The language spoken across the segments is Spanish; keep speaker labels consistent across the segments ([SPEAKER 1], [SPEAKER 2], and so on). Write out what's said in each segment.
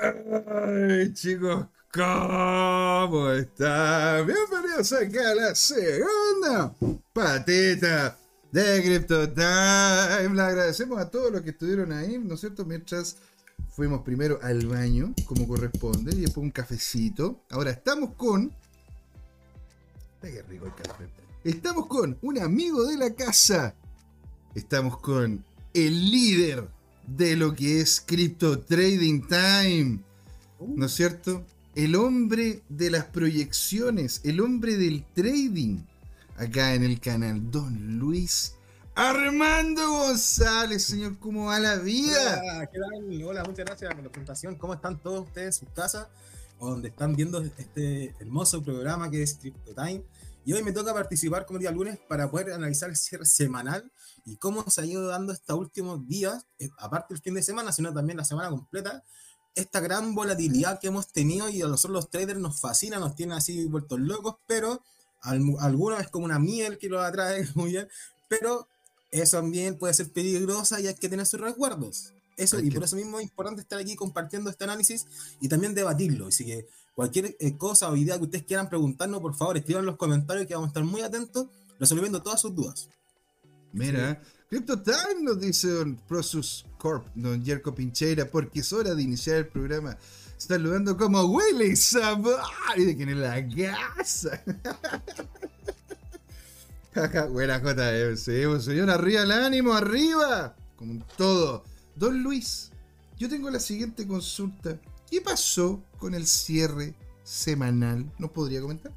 [SPEAKER 1] Ay, chicos, ¿cómo están? Bienvenidos acá a la segunda patita de Crypto Time. Le agradecemos a todos los que estuvieron ahí, ¿no es cierto? Mientras fuimos primero al baño, como corresponde, y después un cafecito. Ahora estamos con. Qué rico el café. Estamos con un amigo de la casa. Estamos con el líder de lo que es Crypto Trading Time. ¿No es cierto? El hombre de las proyecciones, el hombre del trading. Acá en el canal, Don Luis Armando González, señor, ¿cómo va la vida?
[SPEAKER 2] Hola, ¿qué tal? Hola, muchas gracias por la presentación. ¿Cómo están todos ustedes en sus casas? O donde están viendo este hermoso programa que es Crypto Time. Y hoy me toca participar como día lunes para poder analizar el cierre semanal y cómo se ha ido dando estos últimos días, eh, aparte del fin de semana, sino también la semana completa, esta gran volatilidad que hemos tenido y a nosotros los traders nos fascina, nos tiene así vueltos locos, pero alguna es como una miel que lo atrae muy bien, pero eso también puede ser peligrosa y hay que tener sus resguardos. Eso, y por eso mismo es importante estar aquí compartiendo este análisis y también debatirlo. Así que cualquier eh, cosa o idea que ustedes quieran preguntarnos, por favor, escriban en los comentarios que vamos a estar muy atentos resolviendo todas sus dudas.
[SPEAKER 1] Mira, Crypto Time nos dice Don Prosus Corp, Don Jerko Pincheira, porque es hora de iniciar el programa. Saludando como Willy y de quien es la casa. Buena J, sí, pues, señor, arriba el ánimo, arriba. Como todo. Don Luis, yo tengo la siguiente consulta. ¿Qué pasó con el cierre semanal? ¿Nos podría comentar?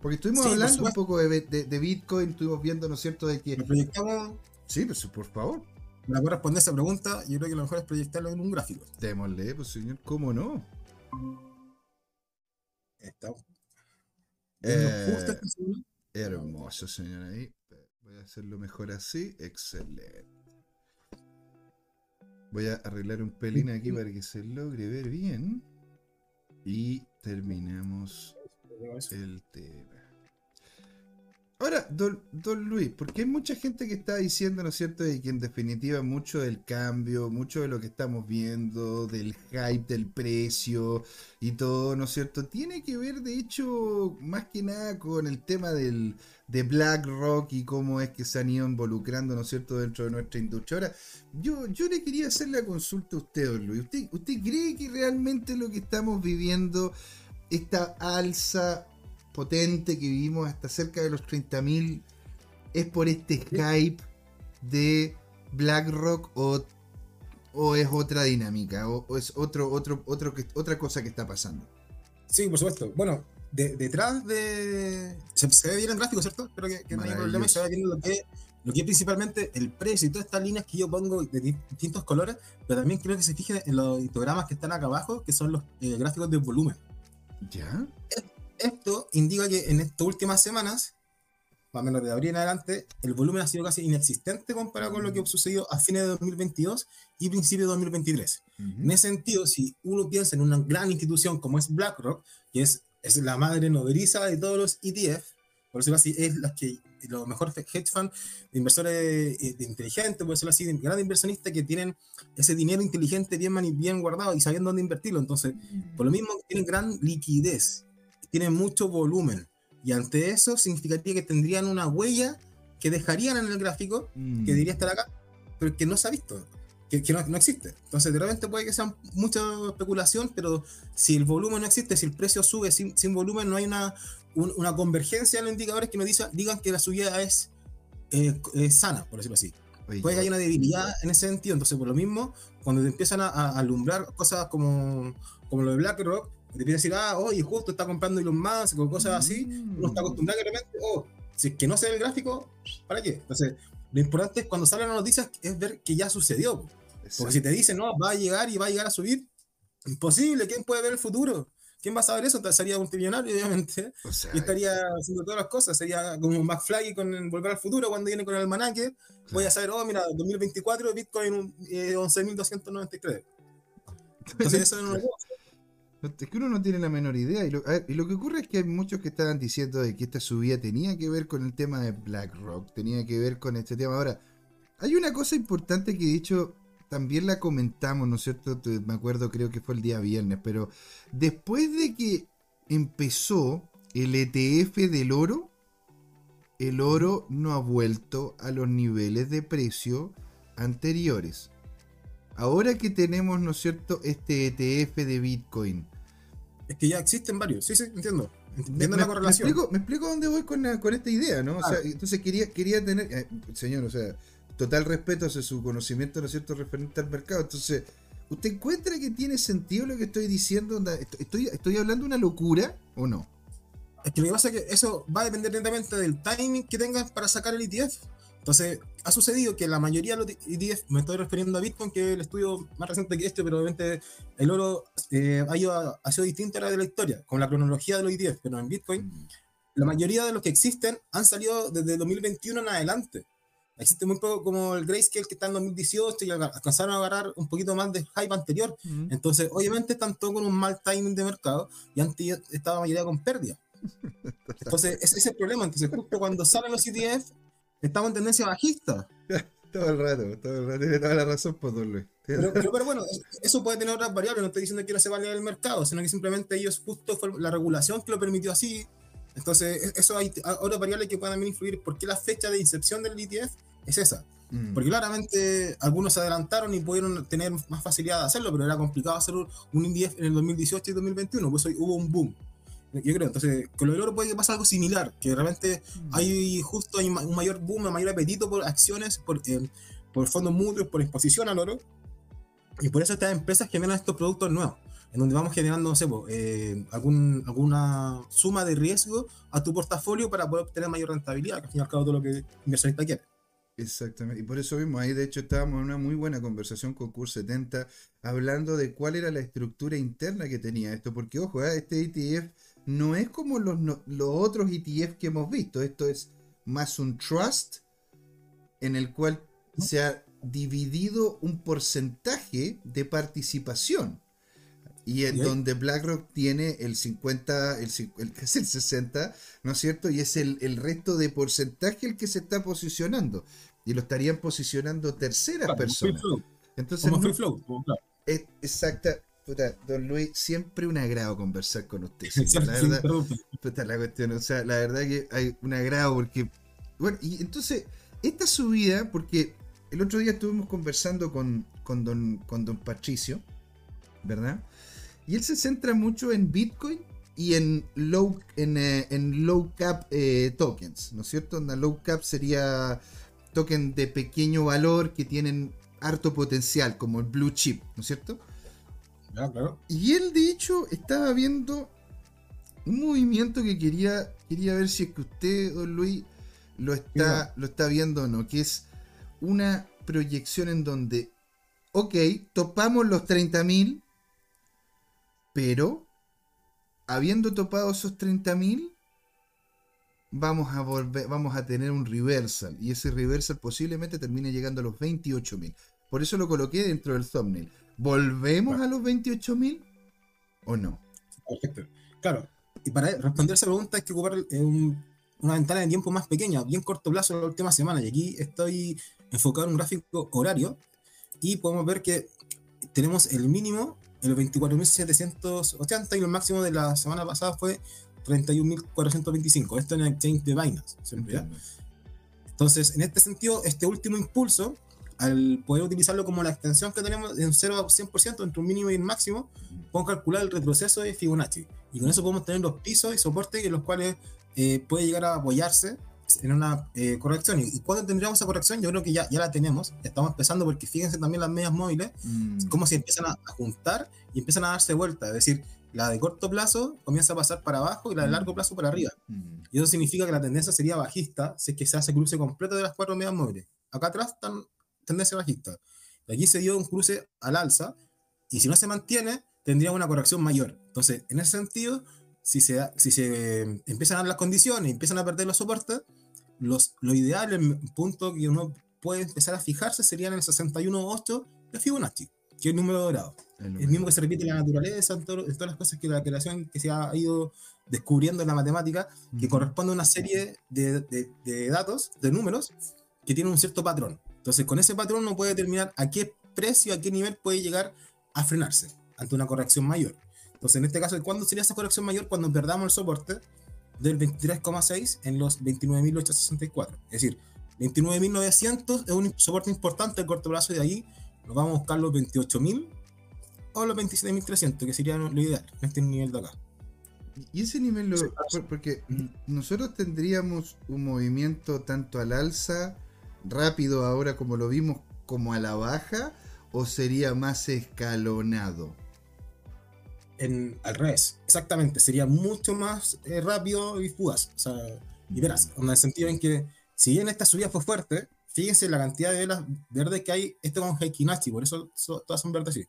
[SPEAKER 1] Porque estuvimos hablando un poco de, Bitcoin, estuvimos viendo, ¿no es cierto?, de que...
[SPEAKER 2] proyectamos?
[SPEAKER 1] Sí, pues por favor.
[SPEAKER 2] Me voy a responder esa pregunta, yo creo que lo mejor es proyectarlo en un gráfico.
[SPEAKER 1] Démosle, pues señor, ¿cómo no?
[SPEAKER 2] Está.
[SPEAKER 1] Eh, hermoso, señor, ahí. Voy a hacerlo mejor así. Excelente. Voy a arreglar un pelín aquí para que se logre ver bien. Y terminamos el tema. Ahora, don, Luis, porque hay mucha gente que está diciendo, ¿no es cierto?, de que en definitiva mucho del cambio, mucho de lo que estamos viendo, del hype del precio y todo, ¿no es cierto?, tiene que ver, de hecho, más que nada con el tema del, de BlackRock y cómo es que se han ido involucrando, ¿no es cierto?, dentro de nuestra industria. Ahora, yo, yo le quería hacer la consulta a usted, don Luis. ¿Usted, ¿Usted cree que realmente lo que estamos viviendo, esta alza potente que vivimos hasta cerca de los 30.000 es por este hype de BlackRock o, o es otra dinámica o, es otro, otro, otro otra cosa que está pasando.
[SPEAKER 2] Sí, por supuesto. Bueno, detrás de... Se, ve bien el gráfico, ¿cierto? Espero que, que no haya problema. Se ve bien lo que, lo que es principalmente el precio y todas estas líneas que yo pongo de distintos colores, pero también quiero que se fijen en los histogramas que están acá abajo, que son los eh, gráficos de volumen.
[SPEAKER 1] ¿Ya?
[SPEAKER 2] Esto indica que en estas últimas semanas, más o menos de abril en adelante, el volumen ha sido casi inexistente comparado con lo que sucedió a fines de 2022 y principios de 2023. En ese sentido, si uno piensa en una gran institución como es BlackRock, que es, es la madre nodriza de todos los ETF, por decirlo así, es la que los mejores hedge funds de inversores eh, de inteligentes, por decirlo así, de grandes inversionistas que tienen ese dinero inteligente bien, bien guardado y sabiendo dónde invertirlo. Entonces, por lo mismo, tienen gran liquidez tiene mucho volumen. Y ante eso significaría que tendrían una huella que dejarían en el gráfico, que mm. diría estar acá, pero que no se ha visto, que, que no, no, existe. Entonces, de repente puede que sea mucha especulación, pero si el volumen no existe, si el precio sube sin, sin volumen, no hay una, una convergencia en los indicadores que nos digan, digan que la subida es, eh, sana, por decirlo así. puede que haya una debilidad en ese sentido. Entonces, por lo mismo, cuando te empiezan a, a alumbrar cosas como, como lo de BlackRock, te empieza a decir, ah, oye, justo está comprando Elon Musk o cosas así, uno está acostumbrado que de repente, oh, si es que no se ve el gráfico, ¿para qué? Entonces, lo importante es cuando salen las noticias es ver que ya sucedió. Porque si te dicen, no, va a llegar y va a llegar a subir, imposible, ¿quién puede ver el futuro? ¿Quién va a saber eso? Sería multimillonario, obviamente. y estaría haciendo todas las cosas. Sería como McFly con Volver al Futuro cuando viene con el almanaque. Voy a saber, oh, mira, 2024 Bitcoin eh, 11.293. Entonces, eso no lo puedo
[SPEAKER 1] es que uno no tiene la menor idea. Y lo, que ocurre es que hay muchos que estaban diciendo de que esta subida tenía que ver con el tema de BlackRock, tenía que ver con este tema. Ahora, hay una cosa importante que de hecho también la comentamos, ¿no es cierto? Me acuerdo, creo que fue el día viernes, pero después de que empezó el ETF del oro, el oro no ha vuelto a los niveles de precio anteriores. Ahora que tenemos, ¿no es cierto?, este ETF de Bitcoin.
[SPEAKER 2] Es que ya existen varios, sí, sí, entiendo.
[SPEAKER 1] Entiendo la correlación. Me explico, dónde voy con, esta idea, ¿no? entonces quería, quería tener, eh, señor, o sea, total respeto hacia su conocimiento, ¿no es cierto?, referente al mercado. Entonces, ¿usted encuentra que tiene sentido lo que estoy diciendo? ¿Estoy, estoy hablando una locura o no?
[SPEAKER 2] Es que lo que pasa es que eso va a depender netamente del timing que tengas para sacar el ETF. Entonces, ha sucedido que la mayoría de los ETF, me estoy refiriendo a Bitcoin, que es el estudio más reciente que este, pero obviamente el oro eh, ha, ha, sido distinto a la de la historia, con la cronología de los ETF, pero en Bitcoin, mm. la mayoría de los que existen han salido desde 2021 en adelante. Existe muy poco como el Grayscale que está en 2018 y alcanzaron a agarrar un poquito más de hype anterior. Mm. Entonces, obviamente están todos con un mal timing de mercado y antes estaba mayoría con pérdida. Entonces, ese es el problema. Entonces, justo cuando salen los ETF, estamos en tendencia bajista.
[SPEAKER 1] todo el rato, todo el rato. Tiene toda la razón, por pues, Luis.
[SPEAKER 2] Pero, pero, bueno, eso puede tener otras variables. No estoy diciendo que no se valga el mercado, sino que simplemente ellos, justo fue la regulación que lo permitió así. Entonces, e-, eso hay otras variables que pueden influir. ¿Por qué la fecha de incepción del ETF es esa? Mm. Porque claramente algunos se adelantaron y pudieron tener más facilidad de hacerlo, pero era complicado hacer un ETF en el 2018 y 2021, pues hoy hubo un boom. Yo creo, entonces, con lo del oro puede pasar algo similar, que realmente mm. hay justo hay un mayor boom, un mayor apetito por acciones, por, eh, por fondos mutuos, por exposición al oro, y por eso estas empresas generan estos productos nuevos, en donde vamos generando, no sé, eh, algún, alguna suma de riesgo a tu portafolio para poder obtener mayor rentabilidad, que al fin y al cabo todo lo que el inversionista quiere.
[SPEAKER 1] Exactamente, y por eso vimos ahí, de hecho estábamos en una muy buena conversación con Cur 70, hablando de cuál era la estructura interna que tenía esto, porque ojo, ¿eh? este ETF no es como los, los otros ETF que hemos visto. Esto es más un trust en el cual se ha dividido un porcentaje de participación. Y en donde BlackRock tiene el 50, el, el, el 60, ¿no es cierto? Y es el, resto de porcentaje el que se está posicionando. Y lo estarían posicionando terceras personas. Entonces,
[SPEAKER 2] como flow,
[SPEAKER 1] exacta, Puta, don Luis, siempre un agrado conversar con usted. la verdad, puta, la cuestión, o sea, la verdad que hay un agrado porque, bueno, y entonces, esta subida, porque el otro día estuvimos conversando con, con, don, con don Patricio, ¿verdad? Y él se centra mucho en Bitcoin y en low, en, eh, en low cap eh, tokens, ¿no es cierto? Una low cap sería token de pequeño valor que tienen harto potencial, como el blue chip, ¿no es cierto? Y él, de hecho, estaba viendo un movimiento que quería, quería ver si es que usted, don Luis, lo está, lo está viendo o no, que es una proyección en donde, ok, topamos los 30.000, pero habiendo topado esos 30.000, vamos a volver, vamos a tener un reversal y ese reversal posiblemente termine llegando a los 28.000. Por eso lo coloqué dentro del thumbnail. ¿Volvemos a los 28.000 o no?
[SPEAKER 2] Perfecto. Claro, y para responder esa pregunta hay que ocupar eh, una ventana de tiempo más pequeña, bien corto plazo, la última semana. Y aquí estoy enfocado en un gráfico horario y podemos ver que tenemos el mínimo en los 24.780 y el máximo de la semana pasada fue 31.425. Esto en el exchange de Binance. Entonces, en este sentido, este último impulso al poder utilizarlo como la extensión que tenemos en 0 a 100% entre un mínimo y un máximo, podemos calcular el retroceso de Fibonacci. Y con eso podemos tener los pisos y soportes en los cuales eh, puede llegar a apoyarse en una eh, corrección. ¿Y, cuando tendríamos esa corrección? Yo creo que ya, ya la tenemos. estamos empezando porque fíjense también las medias móviles, mm. como si empiezan a, juntar y empiezan a darse vuelta. Es decir, la de corto plazo comienza a pasar para abajo y la de largo mm. plazo para arriba. Mm. Y eso significa que la tendencia sería bajista si es que se hace cruce completo de las cuatro medias móviles. Acá atrás están tendencia bajista. aquí se dio un cruce al alza y si no se mantiene, tendría una corrección mayor. Entonces, en ese sentido, si se, si se empiezan a dar las condiciones y empiezan a perder los soportes, los, lo ideal, el punto que uno puede empezar a fijarse sería en el 61.8 de Fibonacci, que es el número dorado. El, mismo que se repite en la naturaleza, en, todas las cosas que la creación que se ha ido descubriendo en la matemática, que corresponde a una serie de, de datos, de números, que tienen un cierto patrón. Entonces, con ese patrón uno puede determinar a qué precio, a qué nivel puede llegar a frenarse ante una corrección mayor. Entonces, en este caso, ¿cuándo sería esa corrección mayor? Cuando perdamos el soporte del 23,6 en los 29.864. Es decir, 29.900 es un soporte importante a corto plazo y de ahí nos vamos a buscar los 28.000 o los 27.300, que sería lo ideal en este nivel de acá.
[SPEAKER 1] Y ese nivel, lo, porque nosotros tendríamos un movimiento tanto al alza, rápido ahora como lo vimos, como a la baja, o sería más escalonado?
[SPEAKER 2] En, al revés, exactamente, sería mucho más eh, rápido y fugaz. O sea, y verás, en el sentido en que, si bien esta subida fue fuerte, fíjense la cantidad de velas verdes que hay, esto con Heikinachi, por eso todas son verdes así.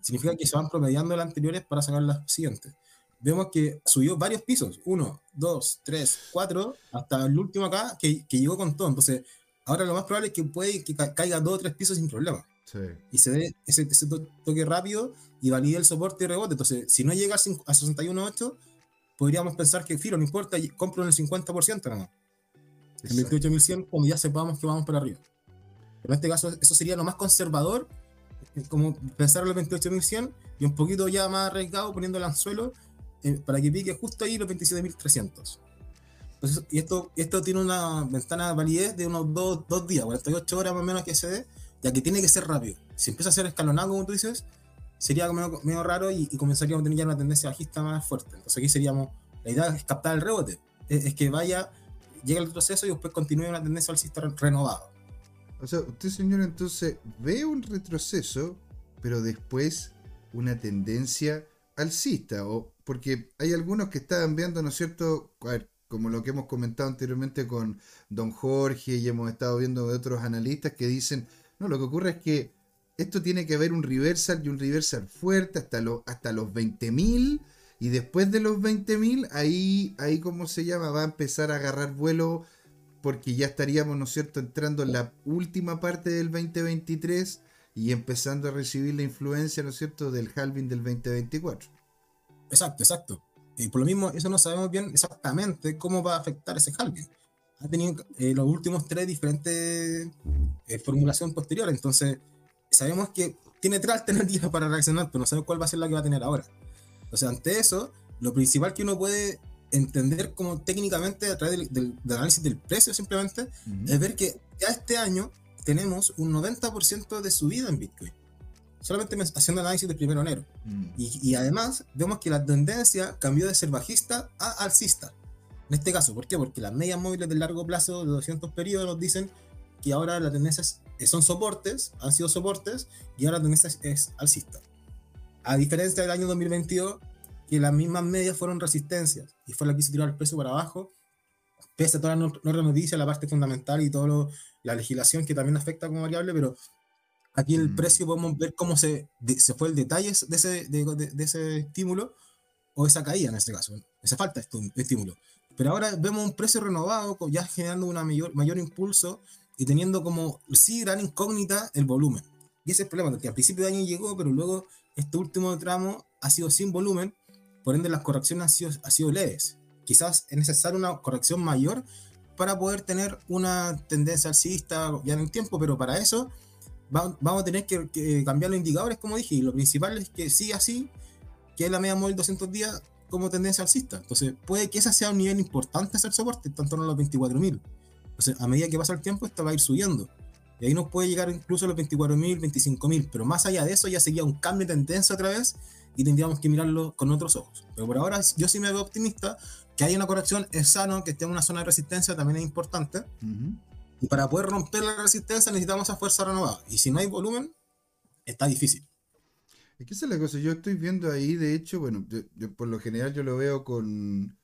[SPEAKER 2] Significa que se van promediando las anteriores para sacar las siguientes. Vemos que subió varios pisos, uno, dos, tres, cuatro, hasta el último acá, que, que llegó con todo. Entonces, ahora lo más probable es que puede que caiga dos o tres pisos sin problema. Y se dé ese, ese, toque rápido y valide el soporte y rebote. Entonces, si no llega a 61.8, podríamos pensar que, filo, no importa, compro en el 50% nada más. En 28.100, como ya sepamos que vamos para arriba. Pero en este caso, eso sería lo más conservador, como pensar en los 28.100 y un poquito ya más arriesgado poniendo el anzuelo eh, para que pique justo ahí los 27.300. y esto, esto tiene una ventana de validez de unos 2 días, 48 horas más o menos que se dé, ya que tiene que ser rápido. Si empieza a ser escalonado, como tú dices, sería medio, raro y, comenzaríamos a tener ya una tendencia bajista más fuerte. Entonces aquí seríamos, la idea es captar el rebote, es, que vaya, llegue el retroceso y después continúe una tendencia alcista renovada.
[SPEAKER 1] O sea, usted señor entonces ve un retroceso, pero después una tendencia alcista, o porque hay algunos que estaban viendo, ¿no es cierto? Como lo que hemos comentado anteriormente con don Jorge y hemos estado viendo de otros analistas que dicen, no, lo que ocurre es que esto tiene que haber un reversal y un reversal fuerte hasta, lo, hasta los 20.000 y después de los 20.000 ahí, ahí, ¿cómo se llama? Va a empezar a agarrar vuelo porque ya estaríamos, ¿no es cierto?, entrando en la última parte del 2023 y empezando a recibir la influencia, ¿no es cierto?, del halving del 2024.
[SPEAKER 2] Exacto, exacto. Y por lo mismo, eso no sabemos bien exactamente cómo va a afectar ese halving ha tenido eh, los últimos tres diferentes eh, formulaciones posteriores. Entonces, sabemos que tiene tres alternativas para reaccionar, pero no sabemos cuál va a ser la que va a tener ahora. Entonces, ante eso, lo principal que uno puede entender como técnicamente a través del, análisis del precio simplemente es ver que ya este año tenemos un 90% de subida en Bitcoin. Solamente haciendo análisis del primero de enero. Mm. y, y, además vemos que la tendencia cambió de ser bajista a alcista. En este caso, ¿por qué? Porque las medias móviles de largo plazo de 200 periodos nos dicen que ahora la tendencia eh, son soportes, han sido soportes, y ahora la tendencia es, alcista. A diferencia del año 2022, que las mismas medias fueron resistencias, y fue la que se tiró el precio para abajo, pese a todas las normas noticias, la parte fundamental y toda la legislación que también afecta como variable, pero aquí el mm. precio podemos ver cómo se, se fue el detalle de ese, de, de, ese estímulo, o esa caída en este caso, esa falta de estímulo. Pero ahora vemos un precio renovado, ya generando un mayor, mayor impulso y teniendo como, sí, gran incógnita el volumen. Y ese es el problema, que al principio de año llegó, pero luego este último tramo ha sido sin volumen, por ende las correcciones han sido, han sido leves. Quizás es necesaria una corrección mayor para poder tener una tendencia alcista ya en el tiempo, pero para eso vamos a tener que, cambiar los indicadores, como dije, y lo principal es que siga así, que es la media móvil 200 días, como tendencia alcista. Entonces, puede que ese sea un nivel importante hacer soporte, tanto en los 24.000. Entonces, a medida que pasa el tiempo, esto va a ir subiendo. Y ahí nos puede llegar incluso a los 24.000, 25.000. Pero más allá de eso, ya sería un cambio de tendencia otra vez y tendríamos que mirarlo con otros ojos. Pero por ahora, yo sí me veo optimista. Que haya una corrección es sano, que esté en una zona de resistencia también es importante. Y para poder romper la resistencia necesitamos esa fuerza renovada. Y si no hay volumen, está difícil.
[SPEAKER 1] Es que esa es la cosa, yo estoy viendo ahí, de hecho, bueno, yo, por lo general yo lo veo con,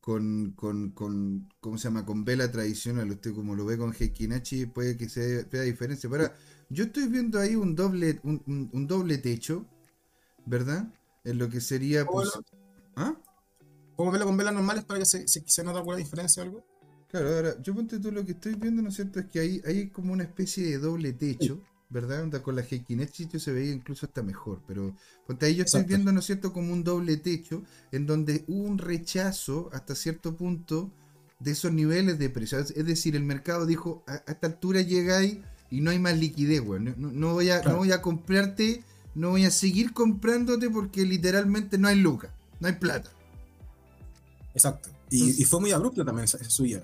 [SPEAKER 1] con, con, con, ¿cómo se llama? Con vela tradicional, usted como lo ve con Hekinachi puede que se vea diferencia. Pero yo estoy viendo ahí un doble, un, doble techo, ¿verdad? En lo que sería... Pues,
[SPEAKER 2] ¿Ah? ¿Cómo verlo con velas normales para que se, se, se nota alguna diferencia o algo?
[SPEAKER 1] Claro, ahora, yo ponte tú lo que estoy viendo, ¿no es cierto? Es que hay, hay como una especie de doble techo. ¿verdad? Con la G sitio se veía incluso hasta mejor, pero ponte ahí yo estoy viendo, ¿no es cierto?, como un doble techo en donde hubo un rechazo hasta cierto punto de esos niveles de precio. Es decir, el mercado dijo, a, esta altura llegáis y no hay más liquidez, weón. No, voy a, no voy a comprarte, no voy a seguir comprándote porque literalmente no hay lucas, no hay plata.
[SPEAKER 2] Exacto. Y, fue muy abrupto también esa, suya.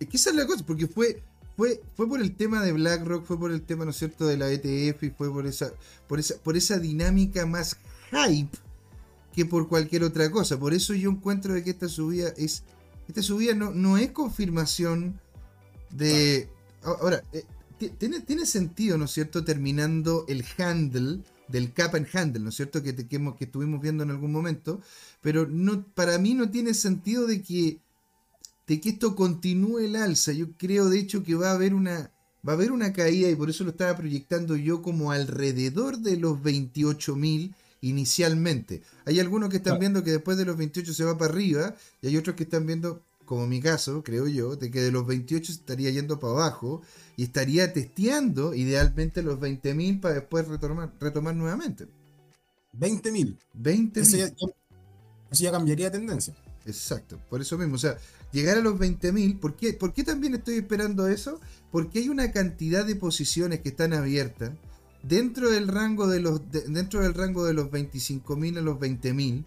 [SPEAKER 1] Es que esa es la cosa, porque fue, fue, fue por el tema de BlackRock, fue por el tema, ¿no es cierto?, de la ETF y fue por esa, por esa, por esa dinámica más hype que por cualquier otra cosa. Por eso yo encuentro de que esta subida es. Esta subida no, no es confirmación de. Ahora, eh, tiene, tiene sentido, ¿no es cierto?, terminando el handle del cap and handle, ¿no es cierto?, que, que, que estuvimos viendo en algún momento. Pero no, para mí no tiene sentido de que de que esto continúe el alza. Yo creo de hecho que va a haber una, va a haber una caída y por eso lo estaba proyectando yo como alrededor de los 28.000 inicialmente. Hay algunos que están viendo que después de los 28 se va para arriba y hay otros que están viendo, como mi caso, creo yo, de que de los 28 estaría yendo para abajo y estaría testeando idealmente los 20.000 para después retomar, retomar nuevamente.
[SPEAKER 2] 20.000. 20.000. Eso, eso ya cambiaría tendencia.
[SPEAKER 1] Exacto, por eso mismo. O sea, llegar a los 20.000. ¿por qué? ¿Por también estoy esperando eso? Porque hay una cantidad de posiciones que están abiertas dentro del rango de los, dentro del rango de los 25.000 a los 20.000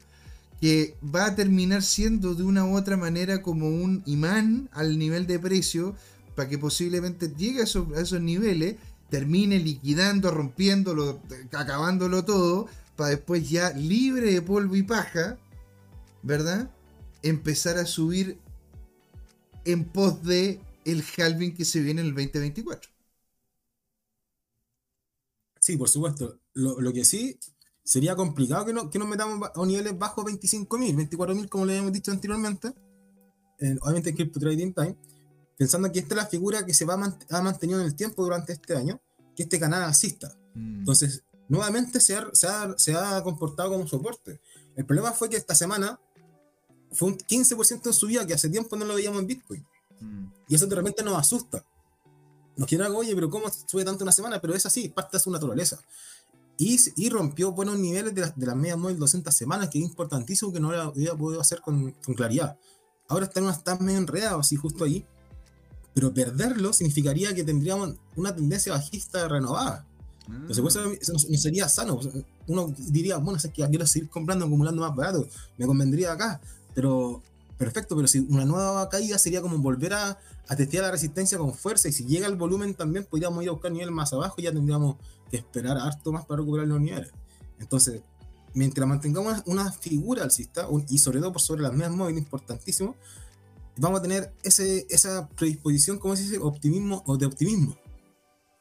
[SPEAKER 1] que va a terminar siendo de una u otra manera como un imán al nivel de precio para que posiblemente llegue a esos, a esos niveles, termine liquidando, rompiéndolo, acabándolo todo, para después ya libre de polvo y paja, ¿verdad? Empezar a subir en pos de el halving que se viene en el 2024.
[SPEAKER 2] Sí, por supuesto. Lo, que sí sería complicado que, no, que nos metamos a niveles bajos 25.000, 24.000 como le habíamos dicho anteriormente, obviamente en Crypto Trading Time, pensando que esta es la figura que se va ha mantenido en el tiempo durante este año, que este canal asista. Mm. Entonces, nuevamente se ha, se, ha, se ha comportado como soporte. El problema fue que esta semana fue un 15% en subida que hace tiempo no lo veíamos en Bitcoin. Mm. Y eso de repente nos asusta. Nos quiere algo, oye, pero ¿cómo sube tanto una semana? Pero es así, parte de su naturaleza. Y, y rompió buenos niveles de, las de las medias móviles 200 semanas, que es importantísimo que no lo había podido hacer con, con claridad. Ahora está, está medio enredado, así justo ahí. Pero perderlo significaría que tendríamos una tendencia bajista renovada. Entonces, pues, eso, no sería sano. Uno diría, bueno, es que quiero seguir comprando, acumulando más barato, me convendría acá. Pero, perfecto, pero si una nueva caída sería como volver a, testear la resistencia con fuerza. Y si llega el volumen también, podríamos ir a buscar niveles más abajo y ya tendríamos que esperar harto más para recuperar los niveles. Entonces, mientras mantengamos una figura alcista, y sobre todo por sobre las medias móviles, importantísimo, vamos a tener ese, esa predisposición, como se dice, optimismo o de optimismo.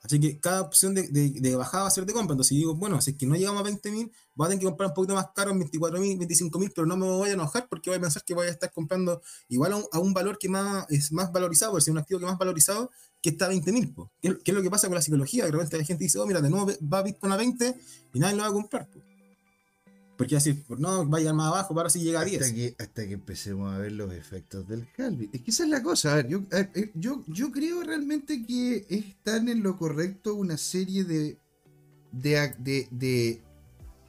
[SPEAKER 2] Así que cada opción de, de, bajada va a ser de compra. Entonces, si digo, bueno, si es que no llegamos a 20.000, voy a tener que comprar un poquito más caro en 24.000, 25.000, pero no me voy a enojar porque voy a pensar que voy a estar comprando igual a un, valor que más, es más valorizado, es un activo que más valorizado que está a 20.000. ¿Qué, ¿Qué es lo que pasa con la psicología? De repente la gente dice, oh, mira, de nuevo va Bitcoin a 20 y nadie lo va a comprar. Porque así, por no, vaya más abajo, para si llega a 10.
[SPEAKER 1] Hasta que, hasta que empecemos a ver los efectos del halving. Es que esa es la cosa. A ver, yo, eh, yo, yo creo realmente que están en lo correcto una serie de, de, de,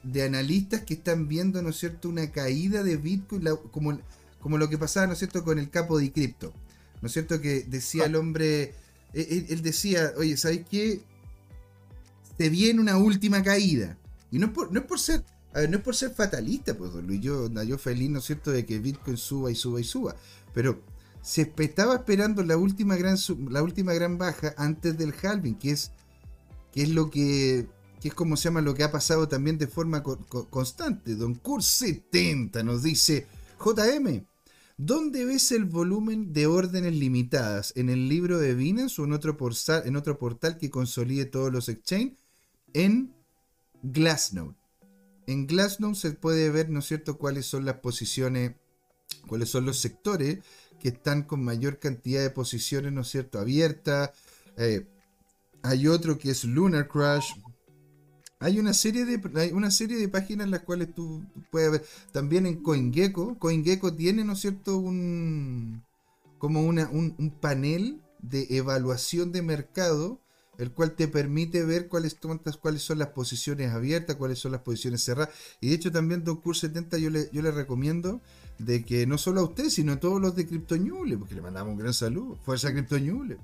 [SPEAKER 1] de, analistas que están viendo, ¿no es cierto?, una caída de Bitcoin, como, como lo que pasaba, ¿no es cierto?, con el capo de cripto. ¿No es cierto? Que decía el hombre, él, él decía, oye, ¿sabes qué? Se viene una última caída. Y no por, no es por ser a ver, no es por ser fatalista, pues, Luis, yo, yo feliz, ¿no es cierto?, de que Bitcoin suba y suba y suba. Pero se estaba esperando la última gran, la última gran baja antes del halving, que es, que es lo que, que es como se llama lo que ha pasado también de forma constante. Don Kurt 70 nos dice, JM, ¿dónde ves el volumen de órdenes limitadas? ¿En el libro de Binance o en otro, portal, en otro portal que consolide todos los exchanges? En Glassnode en Glassnode se puede ver, ¿no es cierto?, cuáles son las posiciones, cuáles son los sectores que están con mayor cantidad de posiciones, ¿no es cierto?, abiertas. Eh, hay otro que es Lunar Crash. Hay una serie de, una serie de páginas en las cuales tú puedes ver. También en CoinGecko. CoinGecko tiene, ¿no es cierto?, un, como una, un, un panel de evaluación de mercado el cual te permite ver cuáles, cuáles son las posiciones abiertas, cuáles son las posiciones cerradas. Y de hecho también Docur 70 yo le, yo le recomiendo de que no solo a usted, sino a todos los de CryptoNule, porque le mandamos un gran saludo, fuerza CryptoNule.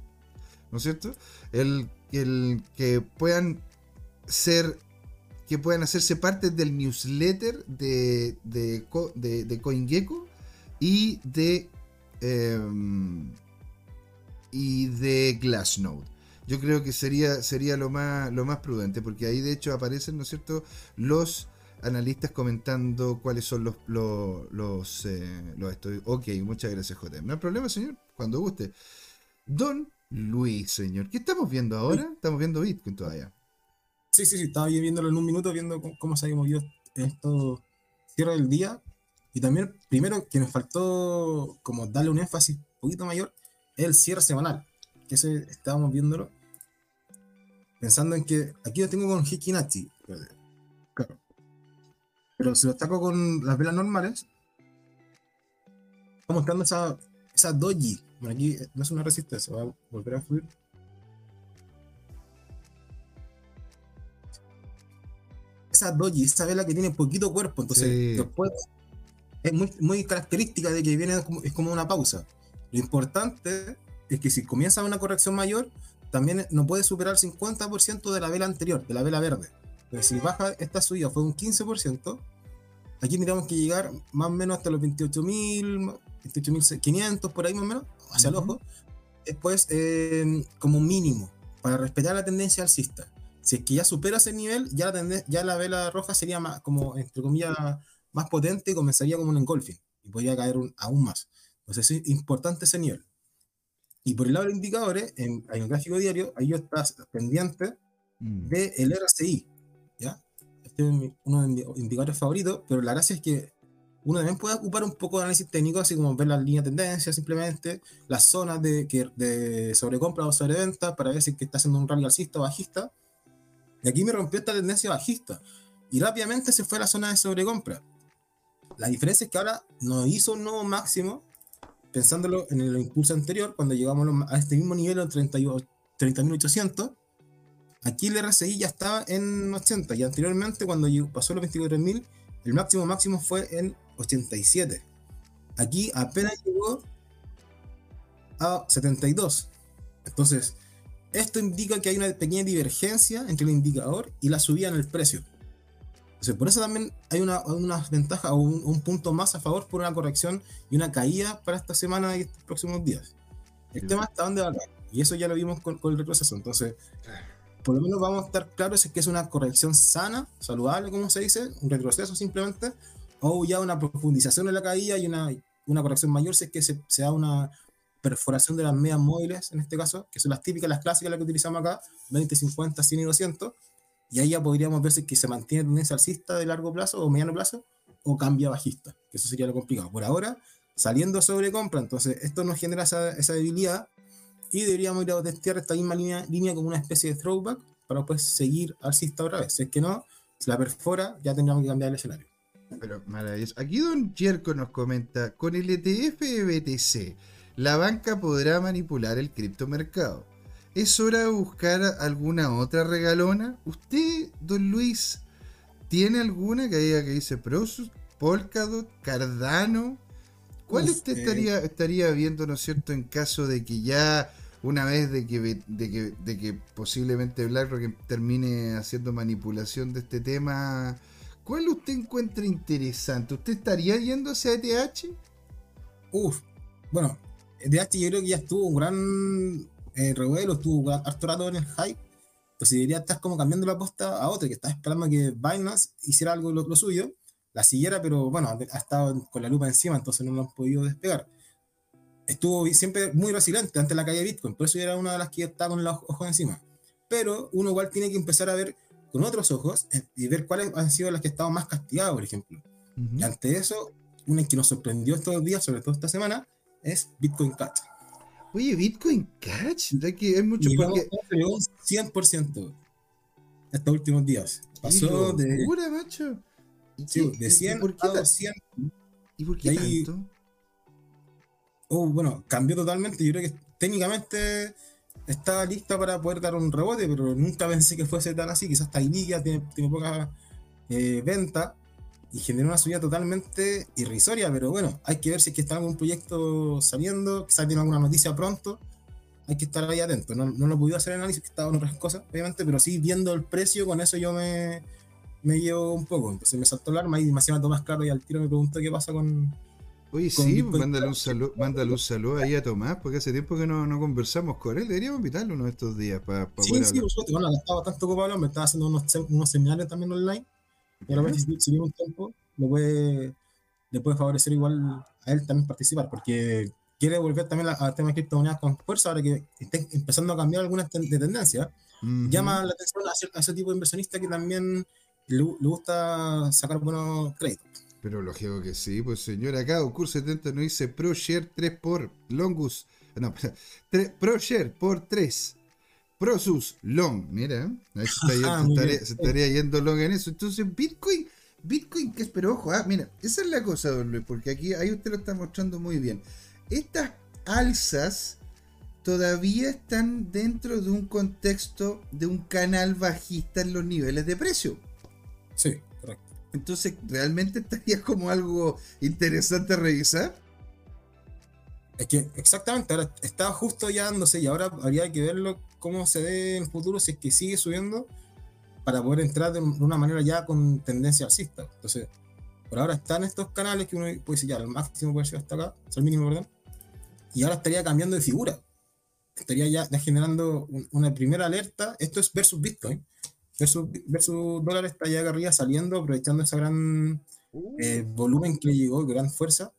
[SPEAKER 1] ¿no es cierto? El, el que puedan ser que puedan hacerse parte del newsletter de, de, de, CoinGecko y de em, y de Glassnode. Yo creo que sería, sería lo, más, lo más prudente, porque ahí de hecho aparecen, ¿no es cierto?, los analistas comentando cuáles son los, los, los, eh, estudios. Ok, muchas gracias, JM. No hay problema, señor, cuando guste. Don Luis, señor, ¿qué estamos viendo ahora? Estamos viendo Bitcoin todavía.
[SPEAKER 2] Sí, sí, sí, estaba viéndolo en un minuto, viendo cómo, se había movido esto cierre del día. Y también, primero, que nos faltó como darle un énfasis un poquito mayor, es el cierre semanal. Que ese estábamos viéndolo. Pensando en que aquí lo tengo con Hikinachi. Claro. Pero si lo taco con las velas normales, está mostrando esa, esa doji. Bueno, aquí no es una resistencia, va a volver a fluir. esa doji, esa vela que tiene poquito cuerpo, entonces después es muy, muy característica de que viene como, es como una pausa. Lo importante es que si comienza una corrección mayor, también no puede superar el 50% de la vela anterior, de la vela verde. Entonces, si baja esta subida fue un 15%, aquí tendríamos que llegar más o menos hasta los 28.000, 28.500 por ahí más o menos, hacia el ojo. Después, eh, como mínimo, para respetar la tendencia alcista. Si es que ya supera ese nivel, ya la, ya la vela roja sería más, como, entre comillas, más potente y comenzaría como un engolfing y podría caer aún más. Entonces es importante ese nivel. Y por el lado de los indicadores, en, hay un gráfico diario, ahí yo está pendiente mm. del RSI. ¿ya? Este es uno de mis indicadores favoritos, pero la gracia es que uno también puede ocupar un poco de análisis técnico, así como ver las líneas de tendencia, simplemente las zonas de, de sobrecompra o sobreventa, para ver si está haciendo un rally alcista o bajista. Y aquí me rompió esta tendencia bajista. Y rápidamente se fue a la zona de sobrecompra. La diferencia es que ahora no hizo un nuevo máximo, pensándolo en el impulso anterior, cuando llegamos a este mismo nivel, de 30.800. Aquí el RSI ya estaba en 80 y anteriormente cuando pasó los 24.000, el máximo máximo fue en 87. Aquí apenas llegó a 72. Entonces, esto indica que hay una pequeña divergencia entre el indicador y la subida en el precio. Entonces, por eso también hay una, una ventaja o un, punto más a favor por una corrección y una caída para esta semana y estos próximos días. El tema está donde va y eso ya lo vimos con, el retroceso. Entonces, por lo menos vamos a estar claros es que es una corrección sana, saludable, como se dice, un retroceso simplemente, o ya una profundización de la caída y una, una corrección mayor si es que se, se da una, perforación de las medias móviles, en este caso, que son las típicas, las clásicas, las que utilizamos acá, 20, 50, 100 y 200, y ahí ya podríamos ver si que se mantiene tendencia alcista de largo plazo o mediano plazo, o cambia bajista, que eso sería lo complicado. Por ahora, saliendo sobre compra, entonces esto nos genera esa, debilidad, y deberíamos ir a testear esta misma línea, línea como una especie de throwback, para después seguir alcista otra vez. Si es que no, si la perfora, ya tendríamos que cambiar el escenario.
[SPEAKER 1] Pero maravilloso. Aquí Don Jerko nos comenta, con el ETF BTC, la banca podrá manipular el criptomercado. ¿Es hora de buscar alguna otra regalona? ¿Usted, don Luis, tiene alguna que diga que dice Prosus, Polkadot, Cardano? ¿Cuál usted estaría, estaría viendo, no es cierto, en caso de que ya una vez de que, de que, de que posiblemente BlackRock termine haciendo manipulación de este tema, ¿cuál usted encuentra interesante? ¿Usted estaría yendo hacia ETH?
[SPEAKER 2] Uf, bueno, DH yo creo que ya estuvo un gran eh, revuelo, estuvo harto rato en el hype. Entonces debería estar como cambiando la aposta a otra, que está esperando que Binance hiciera algo lo, suyo, la siguiera, pero bueno, ha estado con la lupa encima, entonces no lo han podido despegar. Estuvo siempre muy resiliente ante la caída de Bitcoin, por eso era una de las que está con los ojos encima. Pero uno igual tiene que empezar a ver con otros ojos eh, y ver cuáles han sido las que estaban más castigadas, por ejemplo. Y ante eso, una que nos sorprendió estos días, sobre todo esta semana, es Bitcoin Cash.
[SPEAKER 1] Oye, Bitcoin Cash, de que hay mucho porque...
[SPEAKER 2] 100% estos últimos días. Pasó de.
[SPEAKER 1] Locura, macho.
[SPEAKER 2] Sí, de 100 ¿Y por qué a 100.
[SPEAKER 1] ¿Y por qué tanto?
[SPEAKER 2] Oh, bueno, cambió totalmente. Yo creo que técnicamente estaba lista para poder dar un rebote, pero nunca pensé que fuese tan así. Quizás está ilíquida, tiene, tiene poca eh, venta y generó una subida totalmente irrisoria, pero bueno, hay que ver si es que está algún proyecto saliendo, quizás tiene alguna noticia pronto. hay que estar ahí atento. No, no lo pude hacer el análisis, que estaba en otras cosas, obviamente, pero sí viendo el precio, con eso yo me, me llevo un poco. Entonces me saltó el arma y me hacía más claro y al tiro me preguntó qué pasa con.
[SPEAKER 1] Oye, sí, mándale un, saludo, mándale un saludo ahí a Tomás, porque hace tiempo que no, no conversamos con él. Deberíamos invitarlo uno de estos días para
[SPEAKER 2] Sí, sí, por supuesto. Bueno, estaba tanto ocupado, me estaba haciendo unos, unos seminarios también online. Y a lo mejor si, si un tiempo, le puede, le puede favorecer igual a él también participar, porque quiere volver también al tema de criptomonedas con fuerza, ahora que estén empezando a cambiar algunas de tendencia. Llama la atención a, ese tipo de inversionista que también le, gusta sacar buenos créditos.
[SPEAKER 1] Pero lógico que sí, pues señor, acá Ocur 70 nos dice ProShare 3 por Longus. No, ProShare por 3. Prosus Long, mira, ahí se, ah, estaría, yendo long en eso. Entonces, Bitcoin, Bitcoin, que es, pero ojo, ah, mira, esa es la cosa, don Luis, porque aquí ahí usted lo está mostrando muy bien. Estas alzas todavía están dentro de un contexto de un canal bajista en los niveles de precio.
[SPEAKER 2] Sí, correcto.
[SPEAKER 1] Entonces, ¿realmente estaría como algo interesante a revisar?
[SPEAKER 2] Es que exactamente, ahora está justo ya dándose y ahora habría que verlo cómo se ve en el futuro si es que sigue subiendo para poder entrar de una manera ya con tendencia alcista. Entonces, por ahora están estos canales que uno puede decir ya, el máximo puede llegar hasta acá, el mínimo, perdón, y ahora estaría cambiando de figura. Estaría ya, generando una primera alerta. Esto es versus Bitcoin versus, dólar está ya arriba saliendo, aprovechando ese gran eh, uh. volumen que llegó, gran fuerza.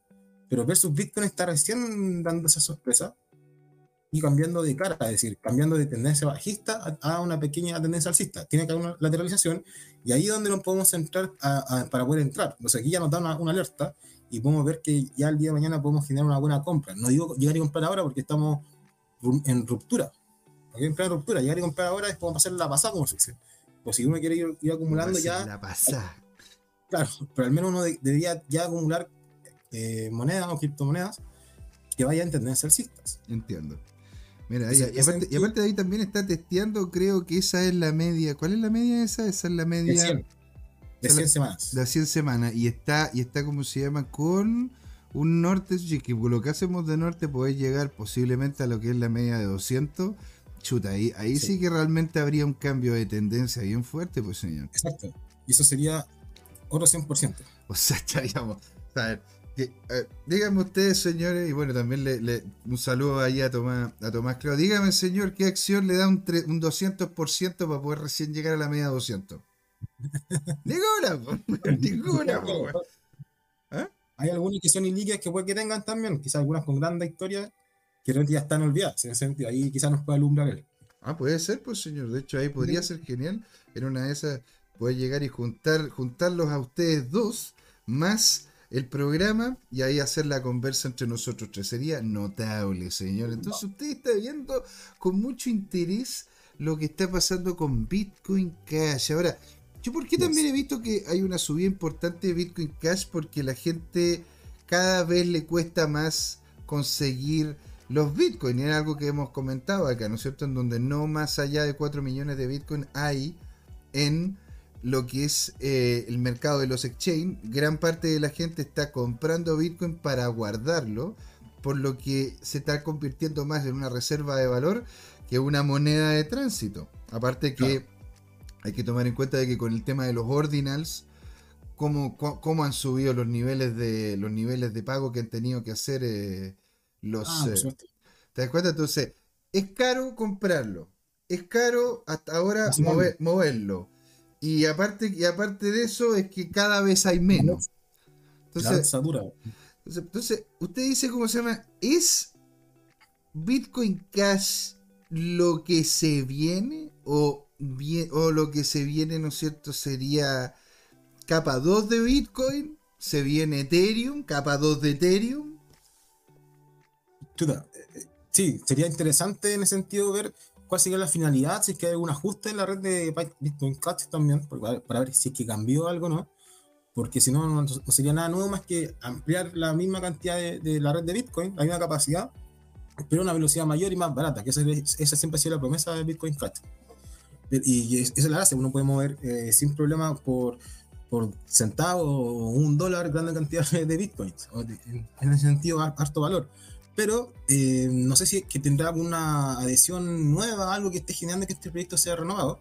[SPEAKER 2] Pero versus Bitcoin está recién dando esa sorpresa y cambiando de cara, es decir, cambiando de tendencia bajista a, una pequeña tendencia alcista. Tiene que haber una lateralización y ahí es donde nos podemos entrar para poder entrar. Entonces aquí ya nos da una, alerta y podemos ver que ya el día de mañana podemos generar una buena compra. No digo llegar y comprar ahora porque estamos en ruptura. Aquí en ruptura, llegar y comprar ahora es como pasar la pasada, como se dice. O si uno quiere ir, acumulando ya.
[SPEAKER 1] La pasada.
[SPEAKER 2] Claro, pero al menos uno debería ya acumular eh, monedas o criptomonedas que vayan en tendencia alcistas.
[SPEAKER 1] Entiendo. Mira, y, aparte, de ahí también está testeando, creo que esa es la media. ¿Cuál es la media esa? Esa es la media.
[SPEAKER 2] De 100, semanas.
[SPEAKER 1] De 100 semanas. Y está, y está como se llama, con un norte, que lo que hacemos de norte puede llegar posiblemente a lo que es la media de 200 Chuta, ahí, ahí sí. que realmente habría un cambio de tendencia bien fuerte, pues señor.
[SPEAKER 2] Exacto. Y eso sería oro 100%.
[SPEAKER 1] O sea, estaríamos. A ver, díganme ustedes, señores, y bueno, también le, un saludo ahí a Tomás, a Tomás Claudio. Dígame, señor, ¿qué acción le da un, un 200% para poder recién llegar a la media 200? ninguna, ninguna.
[SPEAKER 2] ¿Ah? Hay algunas que son ilíquidas que puede que tengan también, quizás algunas con grandes historias que realmente ya están olvidadas. En ese sentido, ahí quizás nos pueda alumbrar él.
[SPEAKER 1] Ah, puede ser, pues señor. De hecho, ahí podría ser genial. En una de esas puede llegar y juntar, juntarlos a ustedes dos, más el programa, y ahí hacer la conversa entre nosotros tres. Sería notable, señor. Entonces usted está viendo con mucho interés lo que está pasando con Bitcoin Cash. Ahora, yo por qué también he visto que hay una subida importante de Bitcoin Cash porque la gente cada vez le cuesta más conseguir los Bitcoin, es algo que hemos comentado acá, ¿no es cierto? En donde no más allá de 4 millones de Bitcoin hay en lo que es eh, el mercado de los exchange. Gran parte de la gente está comprando Bitcoin para guardarlo, por lo que se está convirtiendo más en una reserva de valor que una moneda de tránsito. Aparte que hay que tomar en cuenta de que con el tema de los ordinals, cómo, cómo han subido los niveles de los niveles de pago que han tenido que hacer eh, los, ah, eh, ¿Te das cuenta? Entonces, es caro comprarlo. Es caro hasta ahora moverlo. Y aparte, y aparte de eso, es que cada vez hay menos. Entonces, entonces, usted dice cómo se llama. ¿Es Bitcoin Cash lo que se viene? O, bien, o lo que se viene, ¿no es cierto? Sería capa 2 de Bitcoin. Se viene Ethereum, capa 2 de Ethereum
[SPEAKER 2] eh, eh, sí, sería interesante en ese sentido ver cuál sería la finalidad, si es que hay algún ajuste en la red de Bitcoin Cash también, para, ver si es que cambió algo, ¿no? Porque si no, no, sería nada nuevo más que ampliar la misma cantidad de, la red de Bitcoin, la misma capacidad, pero una velocidad mayor y más barata, que esa, siempre ha sido la promesa de Bitcoin Cash. Y esa es la gracia, uno puede mover eh, sin problema por, por centavo o un dólar grande cantidad de bitcoins, en ese sentido, harto valor pero eh, no sé si es que tendrá alguna adhesión nueva, algo que esté generando que este proyecto sea renovado.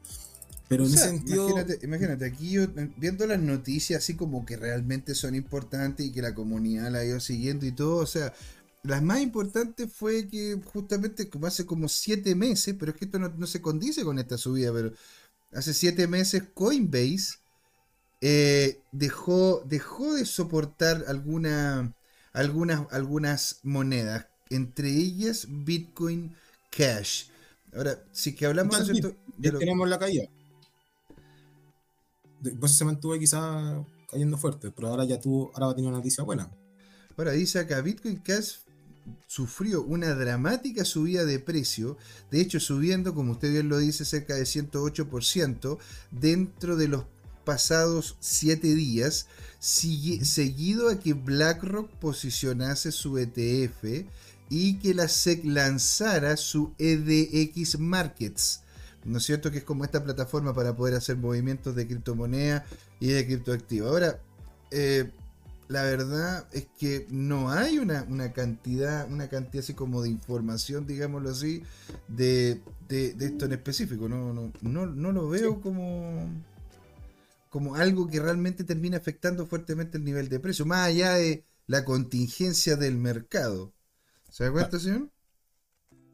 [SPEAKER 2] Pero en ese sentido.
[SPEAKER 1] Imagínate, imagínate, aquí yo viendo las noticias así como que realmente son importantes y que la comunidad la ha ido siguiendo y todo, o sea, las más importantes fue que justamente como hace como siete meses, pero es que esto no, se condice con esta subida, pero hace siete meses Coinbase eh, dejó, dejó de soportar alguna, algunas, algunas monedas, entre ellas Bitcoin Cash. Ahora, si que hablamos
[SPEAKER 2] de esto, ya tenemos la caída. Después se mantuvo quizá cayendo fuerte, pero ahora ya tuvo, ahora va a tener una noticia buena.
[SPEAKER 1] Ahora dice acá, Bitcoin Cash sufrió una dramática subida de precio, de hecho subiendo, como usted bien lo dice, cerca de 108% dentro de los pasados 7 días, seguido a que BlackRock posicionase su ETF y que la SEC lanzara su EDX Markets. ¿No es cierto? Que es como esta plataforma para poder hacer movimientos de criptomoneda y de criptoactivo. Ahora, eh, la verdad es que no hay una, cantidad, una cantidad así como de información, digámoslo así, de, esto en específico. No, no, no, lo veo como, como algo que realmente termine afectando fuertemente el nivel de precio, más allá de la contingencia del mercado. ¿Se da cuenta, señor?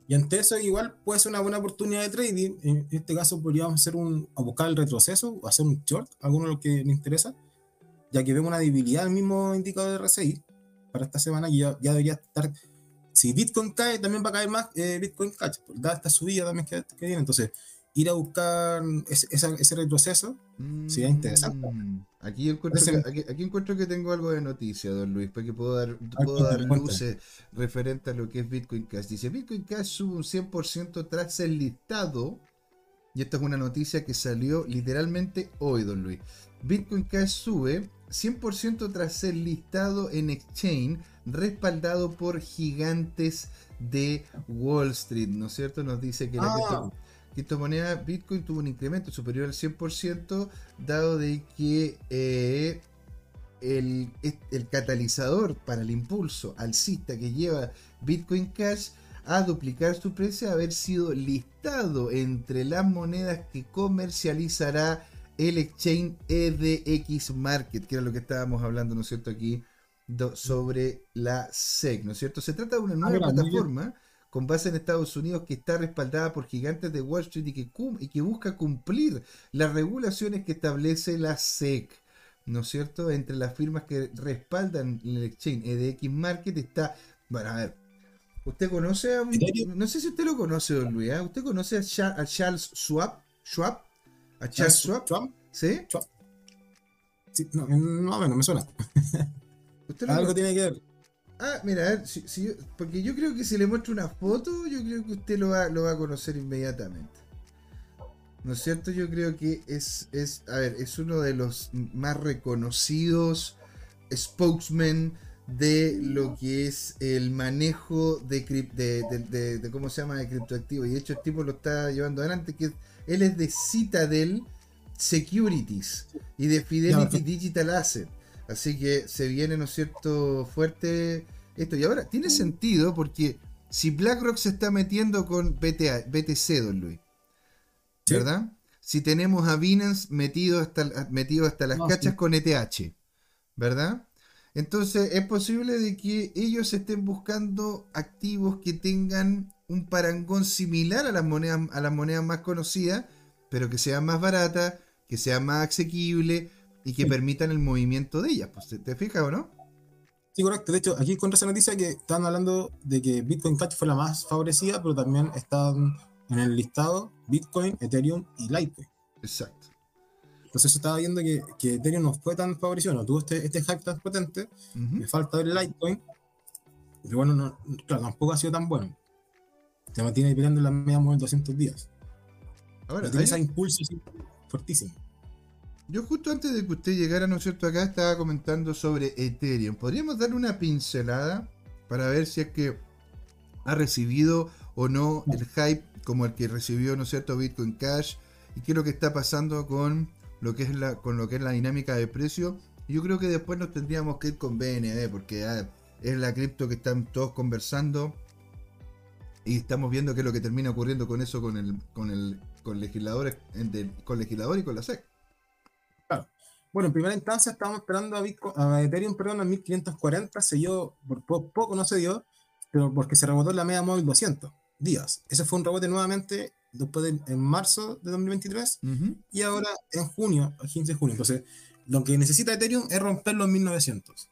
[SPEAKER 2] Y ante eso, igual puede ser una buena oportunidad de trading. En este caso, podríamos hacer un, buscar el retroceso, o hacer un short, alguno de los que nos interesa ya que vemos una debilidad el mismo indicador de RSI para esta semana y ya, debería estar. Si Bitcoin cae, también va a caer más eh, Bitcoin Cash, dada esta subida también que, que viene. Entonces, ir a buscar ese, ese retroceso sería interesante.
[SPEAKER 1] Mm, aquí encuentro, que, aquí, encuentro que tengo algo de noticia, don Luis, porque puedo dar, puedo dar luces referente a lo que es Bitcoin Cash. Dice, Bitcoin Cash sube un 100% tras el listado, y esta es una noticia que salió literalmente hoy, don Luis. Bitcoin Cash sube 100% tras ser listado en exchange respaldado por gigantes de Wall Street, ¿no es cierto? Nos dice que la ah. Criptomoneda Bitcoin tuvo un incremento superior al 100% dado de que eh, el, el, catalizador para el impulso alcista que lleva Bitcoin Cash a duplicar su precio, haber sido listado entre las monedas que comercializará el exchange EDX Market, que era lo que estábamos hablando, ¿no es cierto?, aquí sobre la SEC, ¿no es cierto? Se trata de una nueva plataforma con base en Estados Unidos que está respaldada por gigantes de Wall Street y que, y que busca cumplir las regulaciones que establece la SEC. ¿No es cierto? Entre las firmas que respaldan el exchange EDX Market está. Bueno, a ver. ¿Usted conoce a No sé si usted lo conoce, don Luis. ¿eh? ¿Usted conoce a, Charles Schwab? ¿Schwab? ¿A Charles Schwab? ¿Sí?
[SPEAKER 2] Sí, no, no, no me suena. Algo tiene que ver.
[SPEAKER 1] Ah, mira, a ver, si, porque yo creo que si le muestro una foto, yo creo que usted lo va, lo va a conocer inmediatamente. ¿No es cierto? Yo creo que es, es, a ver, es uno de los más reconocidos spokesmen de lo que es el manejo de, de, de, cómo se llama de criptoactivos. Y de hecho el tipo lo está llevando adelante, que él es de Citadel Securities y de Fidelity Digital Asset. Así que se viene, ¿no es cierto?, fuerte esto. Y ahora, tiene sentido porque si BlackRock se está metiendo con BTC, don Luis, ¿verdad? Si tenemos a Binance metido hasta, metido hasta las cachas con ETH, ¿verdad? Entonces es posible de que ellos estén buscando activos que tengan un parangón similar a las monedas, a las monedas más conocidas, pero que sean más baratas, que sean más asequibles y que permitan el movimiento de ellas. Pues, ¿Te fijas o no?
[SPEAKER 2] Sí, correcto. De hecho, aquí encontré esa noticia que están hablando de que Bitcoin Cash fue la más favorecida, pero también están en el listado Bitcoin, Ethereum y Litecoin.
[SPEAKER 1] Exacto.
[SPEAKER 2] Entonces se estaba viendo que, que, Ethereum no fue tan favorecido, no tuvo este, este hype tan potente, me falta ver el Litecoin, pero bueno, no, claro, tampoco ha sido tan bueno. Se mantiene peleando en la media móvil 200 días. Ahora, tiene ese impulso fuertísimo.
[SPEAKER 1] Yo justo antes de que usted llegara, ¿no es cierto? Acá estaba comentando sobre Ethereum. ¿Podríamos darle una pincelada para ver si es que ha recibido o no el hype como el que recibió, ¿no es cierto?, Bitcoin Cash y qué es lo que está pasando con lo que es la, con lo que es la dinámica de precio. Yo creo que después nos tendríamos que ir con BNB, porque es la cripto que están todos conversando y estamos viendo qué es lo que termina ocurriendo con eso con el con el con legisladores con legislador y con la SEC.
[SPEAKER 2] Bueno, en primera instancia estábamos esperando a, Bitcoin, a Ethereum, perdón, a 1540, se dio, por poco no se dio, pero porque se rebotó la media móvil 200 días. Ese fue un rebote nuevamente después de, en marzo de 2023 y ahora en junio, el 15 de junio. Entonces, lo que necesita Ethereum es romper los 1900.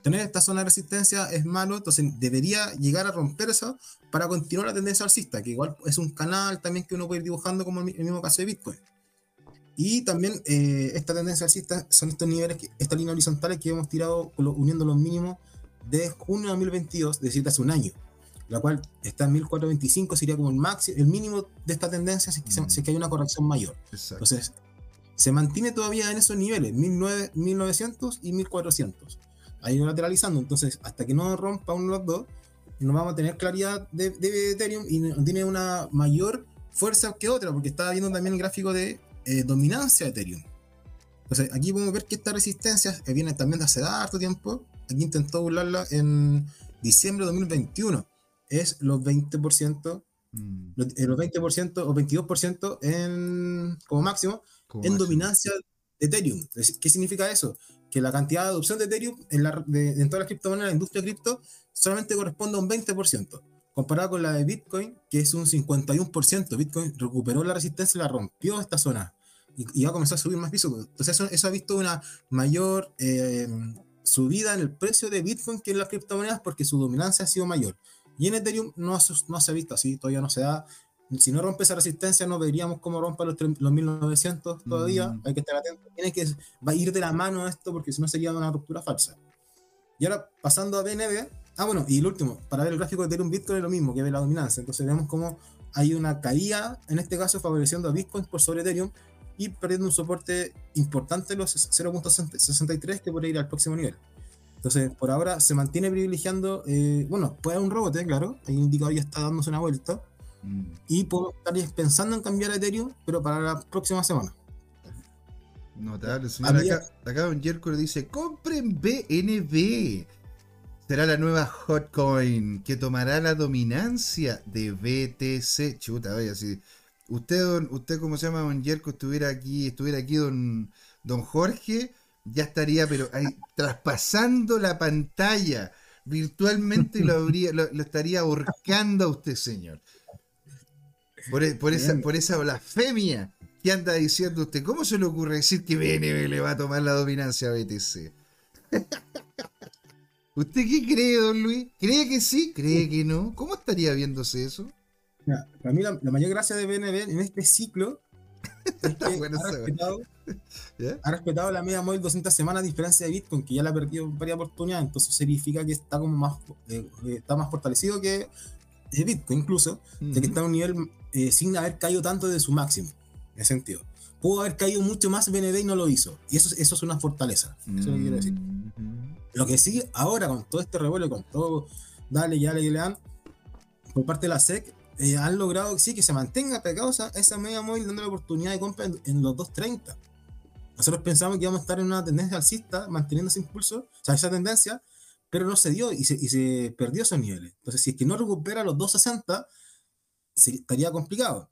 [SPEAKER 2] Tener esta zona de resistencia es malo, entonces debería llegar a romper eso para continuar la tendencia alcista, que igual es un canal también que uno puede ir dibujando como el mismo caso de Bitcoin. Y también eh, esta tendencia alcista son estos niveles, que, estas líneas horizontales que hemos tirado uniendo los mínimos de junio de 2022, es decir, hace un año, la cual está en 1425, sería como el máximo, el mínimo de esta tendencia si, mm. que hay una corrección mayor. Entonces, se mantiene todavía en esos niveles, 1900 y 1400. Ahí lateralizando, entonces hasta que no rompa uno de los dos, no vamos a tener claridad de, Ethereum y tiene una mayor fuerza que otra, porque está viendo también el gráfico de eh, dominancia de Ethereum. Entonces aquí podemos ver que esta resistencia que viene también de hace harto tiempo, aquí intentó burlarla en diciembre de 2021, es los 20%, mm. los, 20% eh, o 22% en, como máximo en dominancia de Ethereum. ¿Qué significa eso? Que la cantidad de adopción de Ethereum en, la, en todas las criptomonedas, la industria cripto, solamente corresponde a un 20%, comparado con la de Bitcoin, que es un 51%. Bitcoin recuperó la resistencia y la rompió esta zona. Y, va a comenzar a subir más piso. Entonces eso, ha visto una mayor eh, subida en el precio de Bitcoin que en las criptomonedas porque su dominancia ha sido mayor. Y en Ethereum no, no se ha visto así, todavía no se da si no rompe esa resistencia, no veríamos cómo rompa los, los 1900 todavía. Mm. Hay que estar atento. Tiene que va a ir de la mano esto porque si no sería una ruptura falsa. Y ahora, pasando a BNB. Ah, bueno, y el último, para ver el gráfico de Ethereum Bitcoin es lo mismo que ve la dominancia. Entonces vemos cómo hay una caída, en este caso favoreciendo a Bitcoin por sobre Ethereum y perdiendo un soporte importante los 0.63 que puede ir al próximo nivel. Entonces, por ahora se mantiene privilegiando, eh, bueno, puede haber un rebote, claro, hay un indicador ya está dándose una vuelta, Mm. Y puedo estar pensando en cambiar a Ethereum, pero para la próxima semana.
[SPEAKER 1] Notable, señor. Acá, acá Don Jerko dice: compren BNB. Será la nueva hotcoin que tomará la dominancia de BTC. Chuta, vaya, si usted, don, usted ¿cómo se llama, Don Jerko? Estuviera aquí, estuviera aquí, Don, don Jorge, ya estaría, pero ahí, traspasando la pantalla virtualmente lo, habría, lo, lo estaría ahorcando a usted, señor. Por, e, esa, por esa blasfemia que anda diciendo usted. ¿Cómo se le ocurre decir que BNB le va a tomar la dominancia a BTC? ¿Usted qué cree, don Luis? ¿Cree que sí? ¿Cree que no? ¿Cómo estaría viéndose eso?
[SPEAKER 2] Para mí la, mayor gracia de BNB en este ciclo es que ha, respetado, ha, respetado, la media móvil 200 semanas a diferencia de Bitcoin, que ya la ha perdido varias oportunidades, entonces significa que está como más, eh, eh, está más fortalecido que de Bitcoin incluso, de que está a un nivel eh, sin haber caído tanto de su máximo, en ese sentido. Pudo haber caído mucho más BNB y no lo hizo. Y eso, eso es una fortaleza. Eso es lo que quiero decir. Lo que sigue ahora con todo este revuelo, con todo, dale, ya le dan, por parte de la SEC, eh, han logrado sí que se mantenga pegado a esa media móvil dando la oportunidad de compra en, los 2.30. Nosotros pensamos que íbamos a estar en una tendencia alcista, manteniendo ese impulso, o sea, esa tendencia, pero no se dio y se, y se perdió esos niveles. Entonces, si es que no recupera los 260, estaría complicado.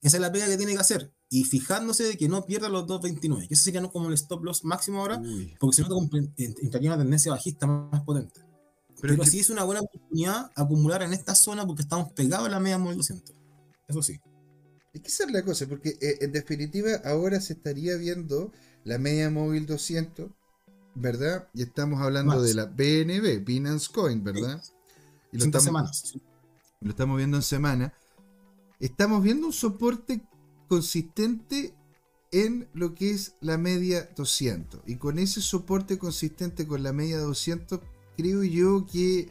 [SPEAKER 2] Esa es la pega que tiene que hacer. Y fijándose de que no pierda los 229, que ese sería como el stop loss máximo ahora, porque si no entraría una tendencia bajista más potente. Pero, sí es una buena oportunidad acumular en esta zona porque estamos pegados a la media móvil 200. Eso sí.
[SPEAKER 1] Es que esa es la cosa, porque eh, en definitiva ahora se estaría viendo la media móvil 200 ¿verdad? Y estamos hablando de la BNB, Binance Coin, ¿verdad?
[SPEAKER 2] Y lo estamos, semanas.
[SPEAKER 1] Lo estamos viendo en semana. Estamos viendo un soporte consistente en lo que es la media 200. Y con ese soporte consistente con la media 200, creo yo que...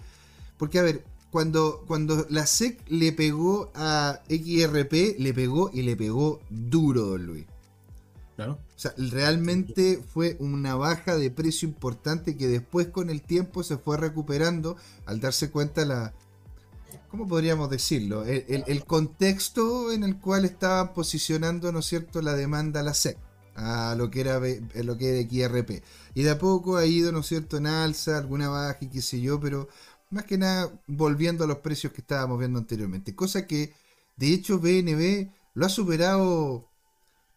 [SPEAKER 1] Porque, a ver, cuando, cuando la SEC le pegó a XRP, le pegó y le pegó duro, don Luis.
[SPEAKER 2] Claro.
[SPEAKER 1] O sea, realmente fue una baja de precio importante que después con el tiempo se fue recuperando al darse cuenta la... ¿Cómo podríamos decirlo? El, contexto en el cual estaba posicionando, ¿no es cierto?, la demanda a la SEC. A lo que era lo que era XRP. Y de a poco ha ido, ¿no es cierto?, en alza, alguna baja y qué sé yo, pero más que nada volviendo a los precios que estábamos viendo anteriormente. Cosa que, de hecho, BNB lo ha superado,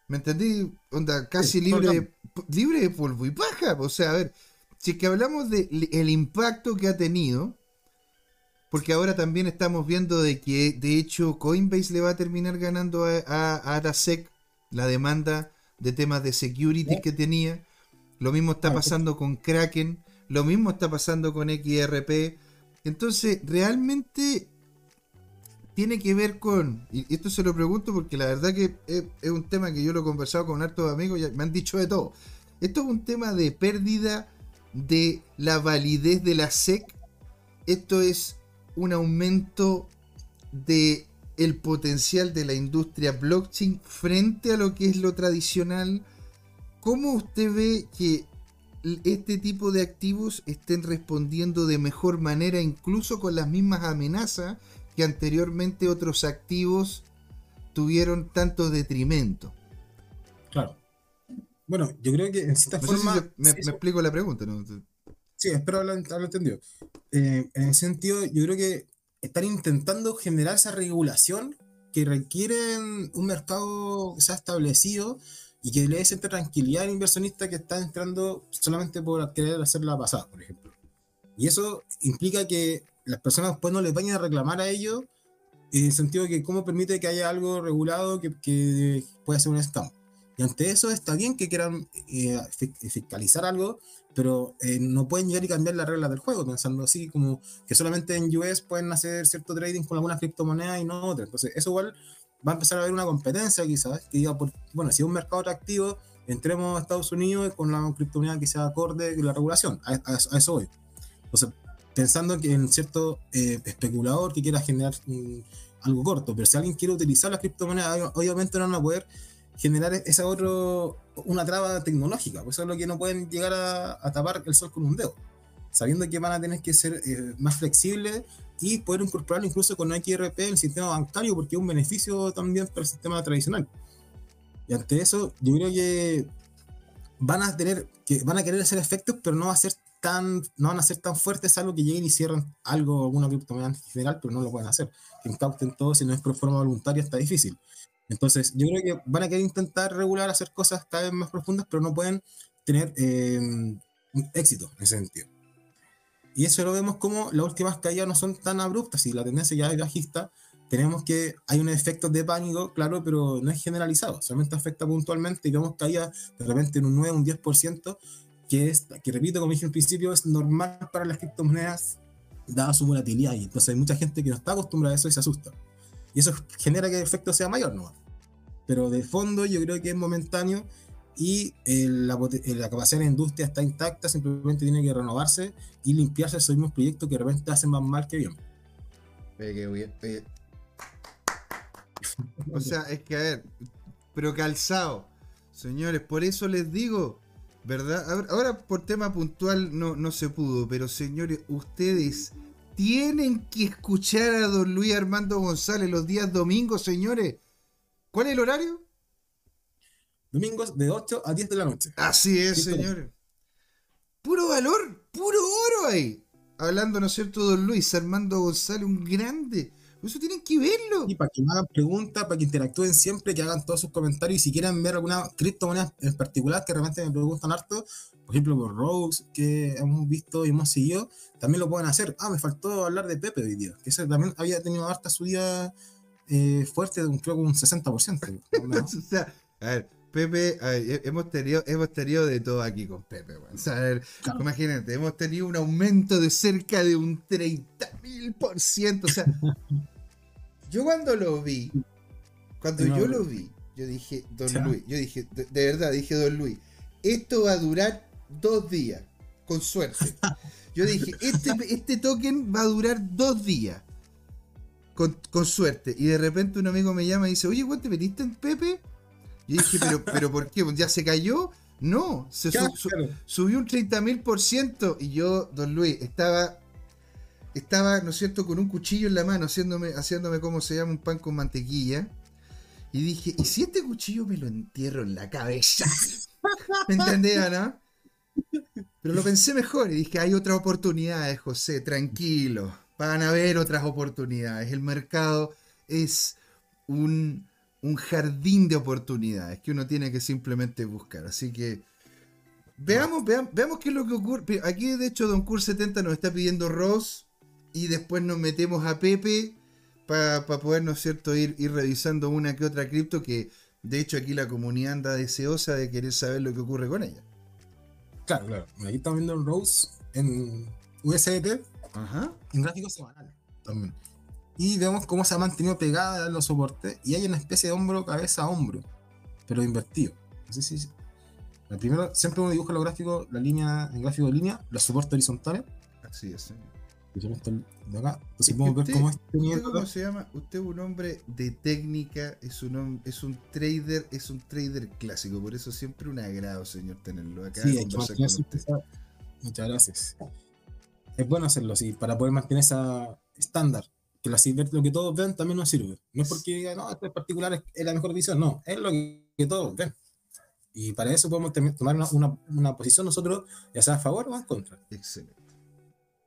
[SPEAKER 1] ¿me entendí? Onda, casi libre, de, libre de polvo y paja. O sea, a ver, si es que hablamos del impacto que ha tenido, porque ahora también estamos viendo de que, de hecho, Coinbase le va a terminar ganando a, a, a la demanda de temas de security que tenía. Lo mismo está ah, pasando con Kraken, lo mismo está pasando con XRP. Entonces, realmente tiene que ver con, y esto se lo pregunto porque la verdad que es, un tema que yo lo he conversado con hartos amigos y me han dicho de todo. Esto es un tema de pérdida de la validez de la SEC. Esto es un aumento de el potencial de la industria blockchain frente a lo que es lo tradicional. ¿Cómo usted ve que este tipo de activos estén respondiendo de mejor manera, incluso con las mismas amenazas que anteriormente otros activos tuvieron tanto detrimento?
[SPEAKER 2] Claro. Bueno, yo creo que en cierta forma.
[SPEAKER 1] me, explico la pregunta, ¿no?
[SPEAKER 2] Sí, espero haberlo, entendido. Eh, en ese sentido, yo creo que están intentando generar esa regulación que requieren un mercado sea establecido y que le dé cierta tranquilidad al inversionista que está entrando solamente por querer hacerla pasar, por ejemplo. Y eso implica que las personas después no les vayan a reclamar a ellos en el sentido de que cómo permite que haya algo regulado que, que pueda ser un scam. Y ante eso está bien que quieran eh, fiscalizar algo, pero eh, no pueden llegar y cambiar las reglas del juego, pensando así como que solamente en US pueden hacer cierto trading con algunas criptomonedas y no otras. Entonces, eso igual va a empezar a haber una competencia quizás, que diga, bueno, si es un mercado atractivo, entremos a Estados Unidos con la criptomoneda que sea acorde con la regulación. A, eso voy. Entonces, pensando que en cierto eh, especulador que quiera generar algo corto, pero si alguien quiere utilizar las criptomonedas, obviamente no van a poder generar esa otro, una traba tecnológica, pues eso es lo que no pueden llegar a, tapar el sol con un dedo, sabiendo que van a tener que ser eh, más flexibles y poder incorporarlo incluso con XRP en el sistema bancario, porque es un beneficio también para el sistema tradicional. Y ante eso, yo creo que van a tener, que van a querer hacer efectos, pero no va a ser tan, no van a ser tan fuertes algo que lleguen y cierren algo, alguna criptomoneda en general, pero no lo pueden hacer. Que incauten todo, si no es por forma voluntaria, está difícil. Entonces, yo creo que van a querer intentar regular, hacer cosas cada vez más profundas, pero no pueden tener eh, éxito en ese sentido. Y eso lo vemos como las últimas caídas no son tan abruptas y la tendencia ya es bajista. Tenemos que hay un efecto de pánico, claro, pero no es generalizado, solamente afecta puntualmente y vemos caídas de repente en un 9, un 10%, que, es, que repito, como dije al principio, es normal para las criptomonedas dada su volatilidad. Y entonces hay mucha gente que no está acostumbrada a eso y se asusta. Y eso genera que el efecto sea mayor, ¿no? Pero de fondo yo creo que es momentáneo y la, capacidad de la industria está intacta, simplemente tiene que renovarse y limpiarse esos mismos proyectos que de repente hacen más mal que bien.
[SPEAKER 1] O sea, es que a ver, pero calzado, señores, por eso les digo, ¿verdad? Ahora, por tema puntual no, no se pudo, pero señores, ustedes tienen que escuchar a don Luis Armando González los días domingos, señores. ¿Cuál es el horario?
[SPEAKER 2] Domingos de 8 a 10 de la noche.
[SPEAKER 1] Así es, señores. Puro valor, puro oro ahí. Hablando, ¿no es cierto, don Luis Armando González, un grande. Eso tienen que verlo.
[SPEAKER 2] Y para que me hagan preguntas, para que interactúen siempre, que hagan todos sus comentarios y si quieren ver alguna criptomoneda en particular que realmente me preguntan harto, por ejemplo, por Rose, que hemos visto y hemos seguido, también lo pueden hacer. Ah, me faltó hablar de Pepe hoy día, que ese también había tenido harta subida eh, fuerte, creo que un 60%.
[SPEAKER 1] o sea, a ver, Pepe, hemos, tenido, hemos tenido de todo aquí con Pepe. imagínate, hemos tenido un aumento de cerca de un 30.000%. O sea, yo cuando lo vi, cuando yo lo vi, yo dije, Don Luis, yo dije, de, verdad, dije, Don Luis, esto va a durar dos días, con suerte. Yo dije, este, este token va a durar dos días, con, suerte. Y de repente un amigo me llama y dice, oye, ¿cuánto te metiste en Pepe? Y dije, ¿pero, pero por qué? ¿Ya se cayó? No, se subió un 30.000%. Y yo, don Luis, estaba, estaba, ¿no es cierto?, con un cuchillo en la mano, haciéndome, haciéndome, ¿cómo se llama? Un pan con mantequilla. Y dije, ¿y si este cuchillo me lo entierro en la cabeza? ¿Me entendía, no? Pero lo pensé mejor y dije, hay otras oportunidades, José, tranquilo. Van a haber otras oportunidades. El mercado es un, un jardín de oportunidades que uno tiene que simplemente buscar. Así que veamos, veamos, veamos qué es lo que ocurre. Aquí, de hecho, Don Cur 70 nos está pidiendo Ross y después nos metemos a Pepe para poder, ¿no es cierto?, ir, ir revisando una que otra cripto que, de hecho, aquí la comunidad anda deseosa de querer saber lo que ocurre con ella.
[SPEAKER 2] Claro, claro. Aquí estamos viendo Rose en USDT Ajá. en gráfico semanal también. Y vemos cómo se ha mantenido pegada en los soportes y hay una especie de hombro, cabeza, hombro, pero invertido. Así sí. El primero, siempre uno dibuja los gráficos, la línea, en gráfico de línea, los soportes horizontales.
[SPEAKER 1] Así es, señor
[SPEAKER 2] de acá. Entonces podemos ver cómo
[SPEAKER 1] ¿Cómo se llama? Usted es un hombre de técnica, es un, es un trader, es un trader clásico. Por eso siempre un agrado, señor, tenerlo acá.
[SPEAKER 2] Sí, Muchas gracias. Es bueno hacerlo así, para poder mantener esa estándar. Que la Silver, lo que todos ven, también nos sirve. No es porque, no, este particular es, la mejor visión, no, es lo que, todos ven. Y para eso podemos tomar una, una, una posición nosotros, ya sea a favor o en contra.
[SPEAKER 1] Excelente.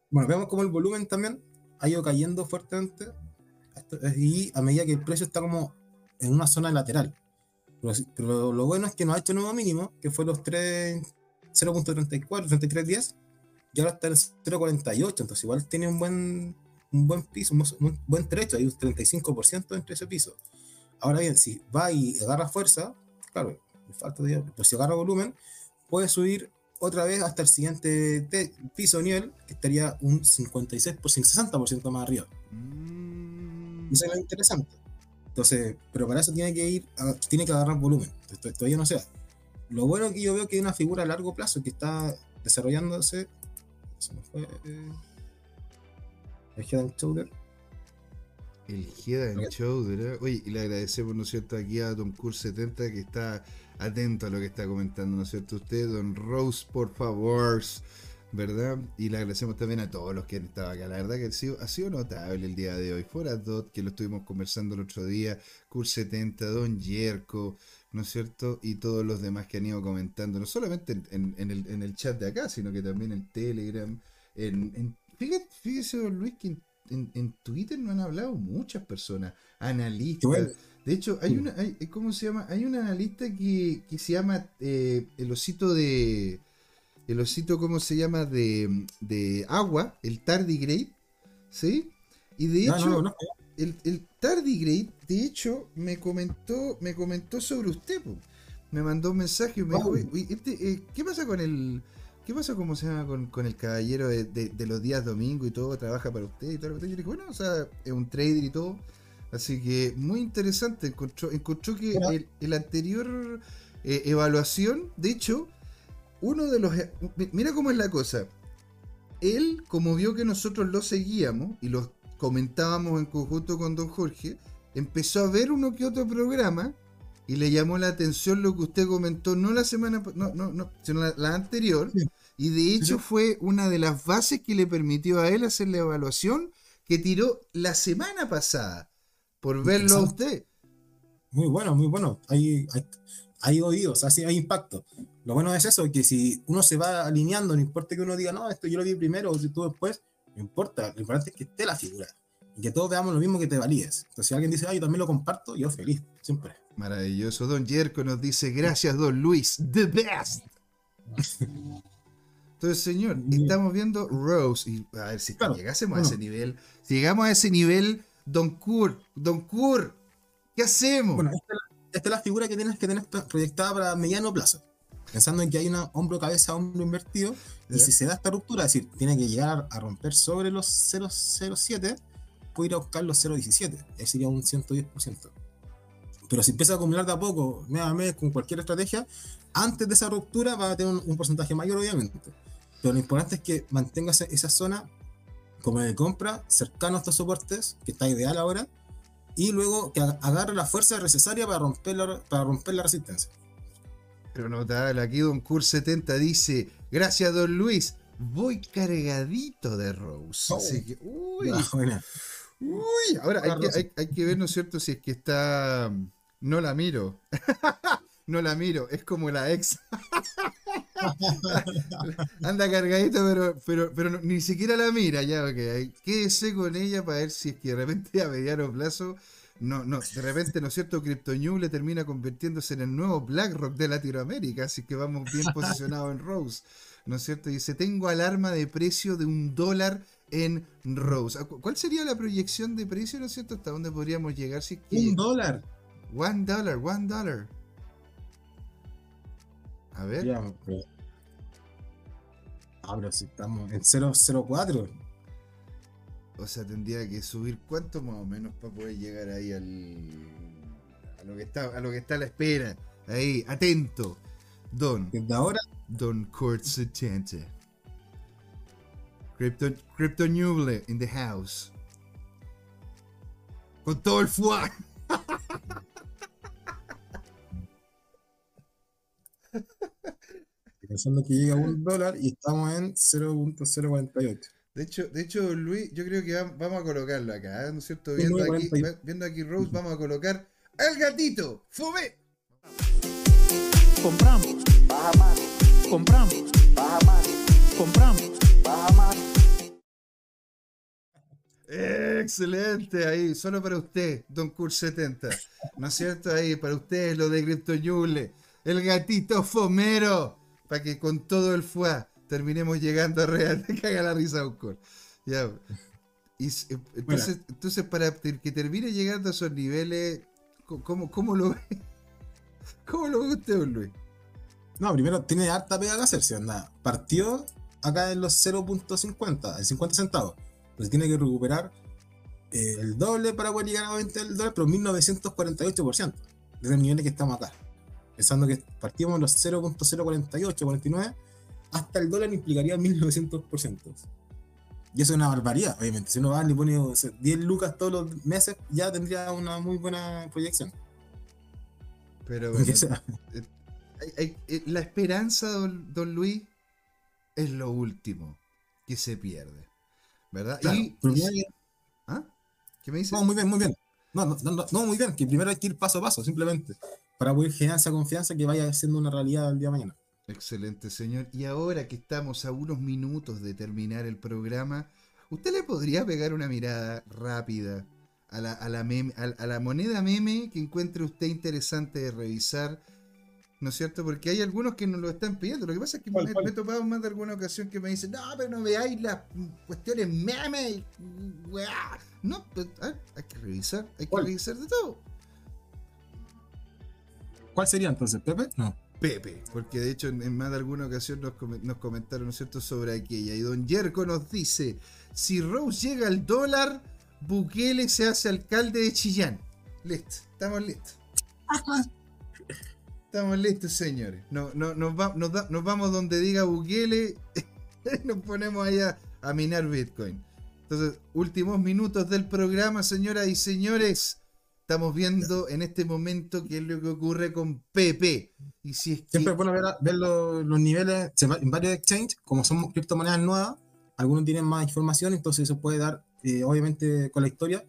[SPEAKER 2] Bueno, vemos como el volumen también ha ido cayendo fuertemente y a medida que el precio está como en una zona lateral. Pero, lo bueno es que nos ha hecho nuevo mínimo, que fue los 0.34, 3310, y ahora está en 0.48, entonces igual tiene un buen, un buen piso, un, buen trecho, hay un 35% entre ese piso. Ahora bien, si va y agarra fuerza, claro, falta de, pero si agarra volumen, puede subir otra vez hasta el siguiente piso nivel, que estaría un 56%, 60% más arriba. Mm. Eso es lo interesante. Entonces, pero para eso tiene que ir, tiene que agarrar volumen. Entonces, todavía no sea. Lo bueno que yo veo que hay una figura a largo plazo que está desarrollándose. Se me fue. Eh, el Head and Shoulder.
[SPEAKER 1] El Head and Shoulder. ¿eh? Oye, y le agradecemos, ¿no es cierto?, aquí a Tom Cool 70 que está atento a lo que está comentando, ¿no es cierto? Usted, don Rose, por favor, ¿verdad? Y le agradecemos también a todos los que han estado acá. La verdad que ha sido, ha sido notable el día de hoy. Fuera Dot, que lo estuvimos conversando el otro día, Cur 70, Don Yerko, ¿no es cierto? Y todos los demás que han ido comentando, no solamente en, el, chat de acá, sino que también en Telegram. En, fíjese, don Luis, que en, Twitter no han hablado muchas personas, analistas. De hecho, hay una, hay, ¿cómo se llama? Hay un analista que, se llama eh, el osito de, el osito, ¿cómo se llama? De, de agua, el tardigrade, ¿sí? Y de hecho, El, el, tardigrade, de hecho, me comentó, me comentó sobre usted, me mandó un mensaje y me dijo, este, eh, ¿qué pasa con el, qué pasa, cómo se llama, con, el caballero de, los días domingo y todo, trabaja para usted y todo? Y yo le dije, bueno, o sea, es un trader y todo Así que muy interesante. Encontró, encontró que el, anterior eh, evaluación, de hecho, uno de los... Mira cómo es la cosa. Él, como vio que nosotros lo seguíamos y lo comentábamos en conjunto con don Jorge, empezó a ver uno que otro programa y le llamó la atención lo que usted comentó, no la semana, no, no, no sino la, anterior. Y de hecho fue una de las bases que le permitió a él hacer la evaluación que tiró la semana pasada por verlo a usted.
[SPEAKER 2] Muy bueno, muy bueno. Hay, hay, oídos, así hay impacto. Lo bueno es eso, que si uno se va alineando, no importa que uno diga, no, esto yo lo vi primero o si tú después, no importa. Lo importante es que esté la figura y que todos veamos lo mismo que te valides. Entonces, si alguien dice, ah, yo también lo comparto, yo feliz, siempre.
[SPEAKER 1] Maravilloso. Don Jerko nos dice, gracias, Don Luis, the best. Entonces, señor, estamos viendo Rose. Y a ver si llegásemos a ese nivel. Si llegamos a ese nivel Don Kur, Don Kur, ¿qué hacemos?
[SPEAKER 2] Bueno, esta, es la figura que tienes que tener proyectada para mediano plazo. Pensando en que hay una hombro, cabeza, hombro invertido. Y si se da esta ruptura, es decir, tiene que llegar a romper sobre los 0,07, puede ir a buscar los 0,17. Ahí sería un 110%. Pero si empieza a acumular de a poco, mes a mes, con cualquier estrategia, antes de esa ruptura va a tener un, porcentaje mayor, obviamente. Pero lo importante es que mantenga esa zona como de compra cercano a estos soportes, que está ideal ahora, y luego que agarre la fuerza necesaria para romper la, para romper la resistencia.
[SPEAKER 1] Aquí Don Cur 70 dice, gracias Don Luis, voy cargadito de Rose. Oh. Así que, uy, uy, ahora hay que, hay, que, ver, ¿no es cierto?, si es que está No la miro. no la miro. Es como la ex. Anda cargadito, pero, pero, pero ni siquiera la mira. Ya, ok. Quédese con ella para ver si es que de repente a mediano plazo. No, no, de repente, ¿no es cierto? Crypto New le termina convirtiéndose en el nuevo BlackRock de Latinoamérica, así que vamos bien posicionados en Rose, ¿no es cierto? Dice, tengo alarma de precio de un dólar en Rose. ¿Cuál sería la proyección de precio, no es cierto? ¿Hasta dónde podríamos llegar? Si
[SPEAKER 2] Un dólar.
[SPEAKER 1] One dollar, one dollar. A ver. Ya,
[SPEAKER 2] ah, si estamos en 004.
[SPEAKER 1] O sea, tendría que subir cuánto más o menos para poder llegar ahí al. a lo que está, a lo que está a la espera. Ahí, atento. Don.
[SPEAKER 2] Desde ahora.
[SPEAKER 1] Don Court 70. Crypto, Crypto Nuble in the house. Con todo el fuá.
[SPEAKER 2] Pensando que llega a un dólar y estamos en 0.048.
[SPEAKER 1] De hecho, de hecho, Luis, yo creo que vamos a colocarlo acá, ¿eh? ¿no es cierto? Viendo aquí, viendo aquí Rose, vamos a colocar al gatito, ¡Fome!
[SPEAKER 3] Compramos, baja más. Compramos, baja más. Compramos, baja más.
[SPEAKER 1] Excelente, ahí, solo para usted, Don Cool 70. ¿No es cierto? Ahí, para usted, lo de Crypto el gatito fomero, para que con todo el fuá terminemos llegando a real, te caga la risa, Oscar. Ya. Y, eh, entonces, entonces, para que termine llegando a esos niveles, ¿cómo, cómo lo ve? ¿Cómo lo ve usted, Luis?
[SPEAKER 2] No, primero tiene harta pega que hacerse, anda. Partió acá en los 0.50, en 50 centavos. Entonces tiene que recuperar eh, el doble para poder llegar a 20 el dólar, pero 1948% desde el nivel que estamos acá pensando que partimos los 0.048, 49, hasta el dólar implicaría 1900%. Y eso es una barbaridad, obviamente. Si uno va y le pone 10 lucas todos los meses, ya tendría una muy buena proyección.
[SPEAKER 1] Pero bueno, eh, eh, la esperanza, don, Luis, es lo último que se pierde. ¿Verdad? y,
[SPEAKER 2] ¿Ah? ¿Qué me dice? No, muy bien, muy bien. No, no, no, no, muy bien, que primero hay que ir paso a paso, simplemente para poder generar esa confianza que vaya siendo una realidad el día de mañana.
[SPEAKER 1] Excelente, señor. Y ahora que estamos a unos minutos de terminar el programa, ¿usted le podría pegar una mirada rápida a la, a la, moneda meme que encuentre usted interesante de revisar? ¿No es cierto? Porque hay algunos que nos lo están pidiendo. Lo que pasa es que me, he topado más de alguna ocasión que me dicen, no, pero no veáis las cuestiones meme. No, pues, hay que revisar, hay que revisar de todo.
[SPEAKER 2] ¿Cuál sería entonces? ¿Pepe? No.
[SPEAKER 1] Pepe, porque de hecho en, más de alguna ocasión nos, comentaron, ¿no es cierto?, sobre aquella. Y don Yerko nos dice, si Rose llega al dólar, Bukele se hace alcalde de Chillán. Listo, estamos listos. Estamos listos, señores. No, no, nos, nos, vamos donde diga Bukele y nos ponemos allá a minar Bitcoin. Entonces, últimos minutos del programa, señoras y señores estamos viendo en este momento qué es lo que ocurre con PP. Y si es
[SPEAKER 2] Siempre es bueno ver, los, niveles en varios exchanges, como son criptomonedas nuevas, algunos tienen más información, entonces eso puede dar, eh, obviamente, con la historia,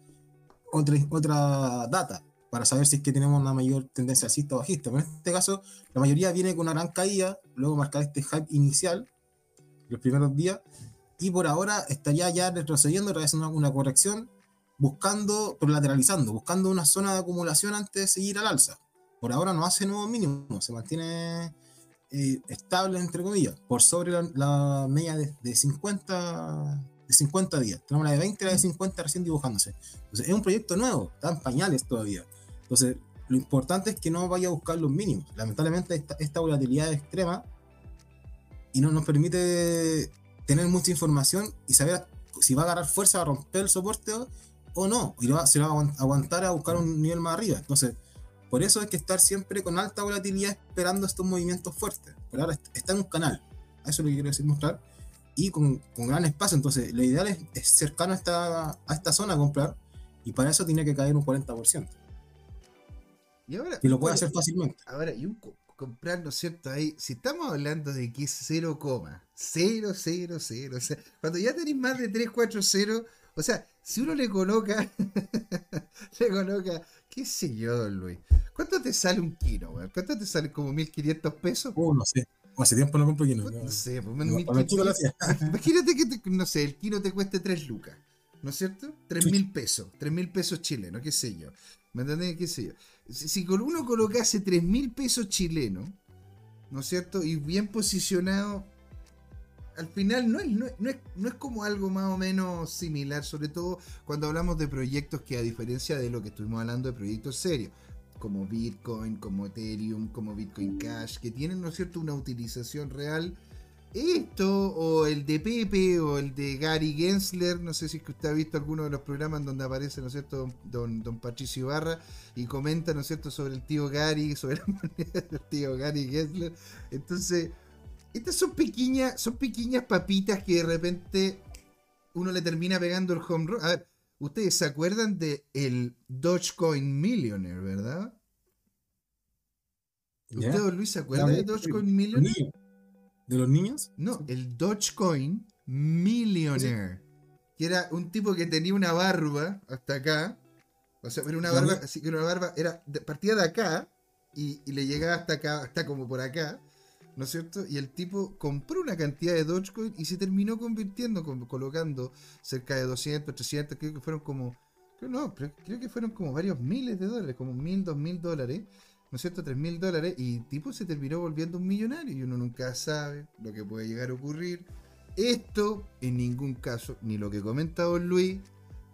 [SPEAKER 2] otra, otra data para saber si es que tenemos una mayor tendencia alcista o bajista. Pero en este caso, la mayoría viene con una gran caída, luego marcar este hype inicial, los primeros días, y por ahora estaría ya retrocediendo, realizando una corrección buscando, lateralizando, buscando una zona de acumulación antes de seguir al alza. Por ahora no hace nuevos mínimos, se mantiene eh, estable, entre comillas, por sobre la, media de, 50, de 50 días. Tenemos la de 20 y la de 50 recién dibujándose. Entonces, es un proyecto nuevo, está en pañales todavía. Entonces, lo importante es que no vaya a buscar los mínimos. Lamentablemente, esta, esta volatilidad es extrema y no nos permite tener mucha información y saber si va a agarrar fuerza a romper el soporte o no, y se va a aguantar a buscar un nivel más arriba. Entonces, por eso hay que estar siempre con alta volatilidad esperando estos movimientos fuertes. Pero ahora está en un canal, eso es lo que quiero decir mostrar, y con, gran espacio. Entonces, lo ideal es, cercano a esta, a esta zona a comprar, y para eso tiene que caer un 40%. Y, ahora, y lo puede hacer fácilmente.
[SPEAKER 1] Ahora, y un comprar, ¿no es cierto? Ahí, si estamos hablando de que es 0, 0, 0, 0, cuando ya tenéis más de 3, 4, 0, o sea, si uno le coloca, le coloca, qué sé yo, don Luis, ¿cuánto te sale un kilo, weón? ¿Cuánto te sale como 1500 pesos?
[SPEAKER 2] Oh, no sé. Hace tiempo no compro kino.
[SPEAKER 1] No,
[SPEAKER 2] No,
[SPEAKER 1] sé, pues,
[SPEAKER 2] no,
[SPEAKER 1] 1500.
[SPEAKER 2] a ver, chico, lo hacía.
[SPEAKER 1] Imagínate que, te- no sé, el kilo te cueste 3 lucas, ¿no es cierto? 3 mil pesos, 3 mil pesos chilenos, qué sé yo. ¿Me entendés? ¿Qué sé yo? Si, si uno colocase 3 mil pesos chilenos, ¿no es cierto? Y bien posicionado, al final no es, no, es, no es- no es como algo más o menos similar, sobre todo cuando hablamos de proyectos que a diferencia de lo que estuvimos hablando de proyectos serios, como Bitcoin, como Ethereum, como Bitcoin Cash, que tienen, ¿no es cierto?, una utilización real. Esto, o el de Pepe, o el de Gary Gensler, no sé si es que usted ha visto alguno de los programas en donde aparece, ¿no es cierto?, don, don, don Patricio Ibarra, y comenta, ¿no es cierto?, sobre el tío Gary, sobre la moneda del tío Gary Gensler. Entonces, estas son pequeñas, son pequeñas papitas que de repente uno le termina pegando el home run. A ver, ustedes se acuerdan de el Dogecoin Millionaire, ¿verdad?
[SPEAKER 2] ¿Ya?
[SPEAKER 1] ¿Usted, don Luis, se acuerda de Dogecoin
[SPEAKER 2] ¿Los
[SPEAKER 1] Millionaire?
[SPEAKER 2] ¿De los niños?
[SPEAKER 1] No, el Dogecoin Millionaire. Que era un tipo que tenía una barba hasta acá. O sea, era una barba, así que una barba, era, de- partía de acá y, y le llegaba hasta acá, hasta como por acá. ¿No es cierto? Y el tipo compró una cantidad de Dogecoin y se terminó convirtiendo, con- colocando cerca de 200, 300, creo que fueron como, no, creo que fueron como varios miles de dólares, como mil, dos mil dólares, ¿no es cierto? Tres mil dólares y el tipo se terminó volviendo un millonario y uno nunca sabe lo que puede llegar a ocurrir. Esto, en ningún caso, ni lo que comenta Don Luis,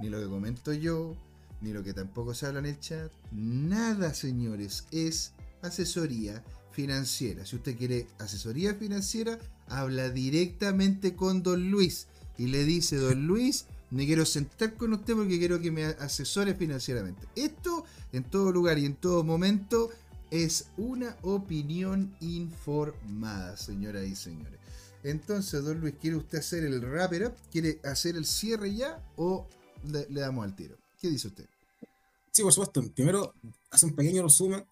[SPEAKER 1] ni lo que comento yo, ni lo que tampoco se habla en el chat, nada, señores, es asesoría financiera. Si usted quiere asesoría financiera, habla directamente con Don Luis y le dice, Don Luis, me quiero sentar con usted porque quiero que me asesore financieramente. Esto, en todo lugar y en todo momento, es una opinión informada, señoras y señores. Entonces, don Luis, ¿quiere usted hacer el wrapper up? ¿Quiere hacer el cierre ya o le damos al tiro? ¿Qué dice usted?
[SPEAKER 2] Sí, por supuesto. Primero, hace un pequeño resumen,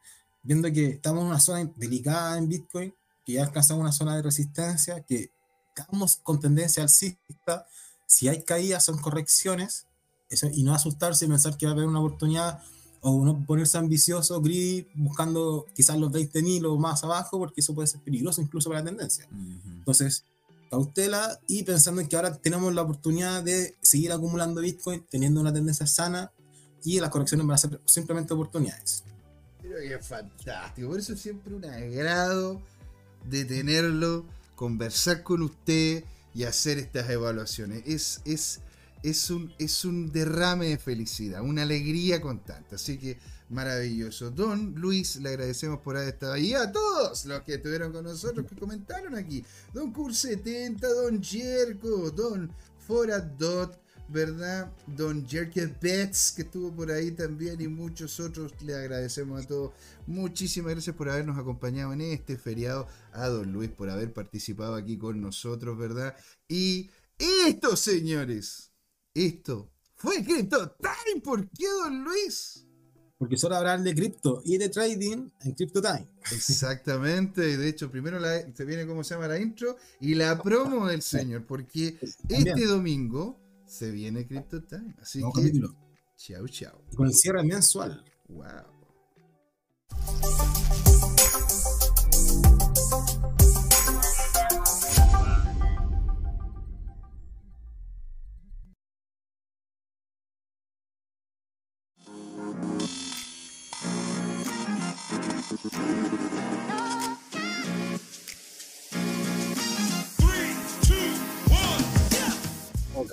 [SPEAKER 2] viendo que estamos en una zona delicada en Bitcoin, que ya alcanzamos una zona de resistencia, que estamos con tendencia alcista. Si hay caídas, son correcciones, eso, y no asustarse y pensar que va a haber una oportunidad, o no ponerse ambicioso, greedy, buscando quizás los 20.000 o más abajo, porque eso puede ser peligroso incluso para la tendencia. Entonces, cautela y pensando en que ahora tenemos la oportunidad de seguir acumulando Bitcoin, teniendo una tendencia sana y las correcciones van a ser simplemente oportunidades.
[SPEAKER 1] Es fantástico. Por eso es siempre un agrado de tenerlo, conversar con usted y hacer estas evaluaciones. Es, es, es, un, es un derrame de felicidad, una alegría constante. Así que maravilloso. Don Luis, le agradecemos por haber estado ahí. A todos los que estuvieron con nosotros, que comentaron aquí. Don Cur70, Don Jerko, Don Foradot. ¿Verdad? Don Jerky Betts, que estuvo por ahí también, y muchos otros. Le agradecemos a todos. Muchísimas gracias por habernos acompañado en este feriado. A Don Luis por haber participado aquí con nosotros, ¿verdad? Y esto, señores, esto fue Crypto Time. ¿Por qué, Don Luis?
[SPEAKER 2] Porque solo hablar de cripto y de trading en Crypto Time.
[SPEAKER 1] Exactamente, de hecho, primero la- se viene como se llama la intro y la promo del señor, porque este domingo se viene Crypto Time. Así
[SPEAKER 2] Nuevo
[SPEAKER 1] que,
[SPEAKER 2] capítulo.
[SPEAKER 1] chao, chao.
[SPEAKER 2] Y con el cierre mensual.
[SPEAKER 1] Wow.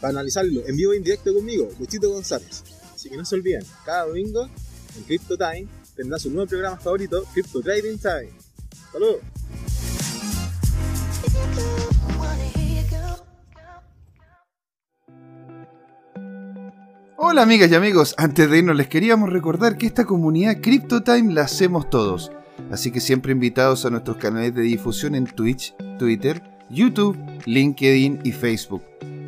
[SPEAKER 4] para analizarlo en vivo e indirecto conmigo, Luchito González. Así que no se olviden, cada domingo en Crypto Time tendrá su nuevo programa favorito, Crypto Trading Time. ¡Saludos!
[SPEAKER 1] Hola amigas y amigos, antes de irnos les queríamos recordar que esta comunidad CryptoTime la hacemos todos. Así que siempre invitados a nuestros canales de difusión en Twitch, Twitter, YouTube, LinkedIn y Facebook.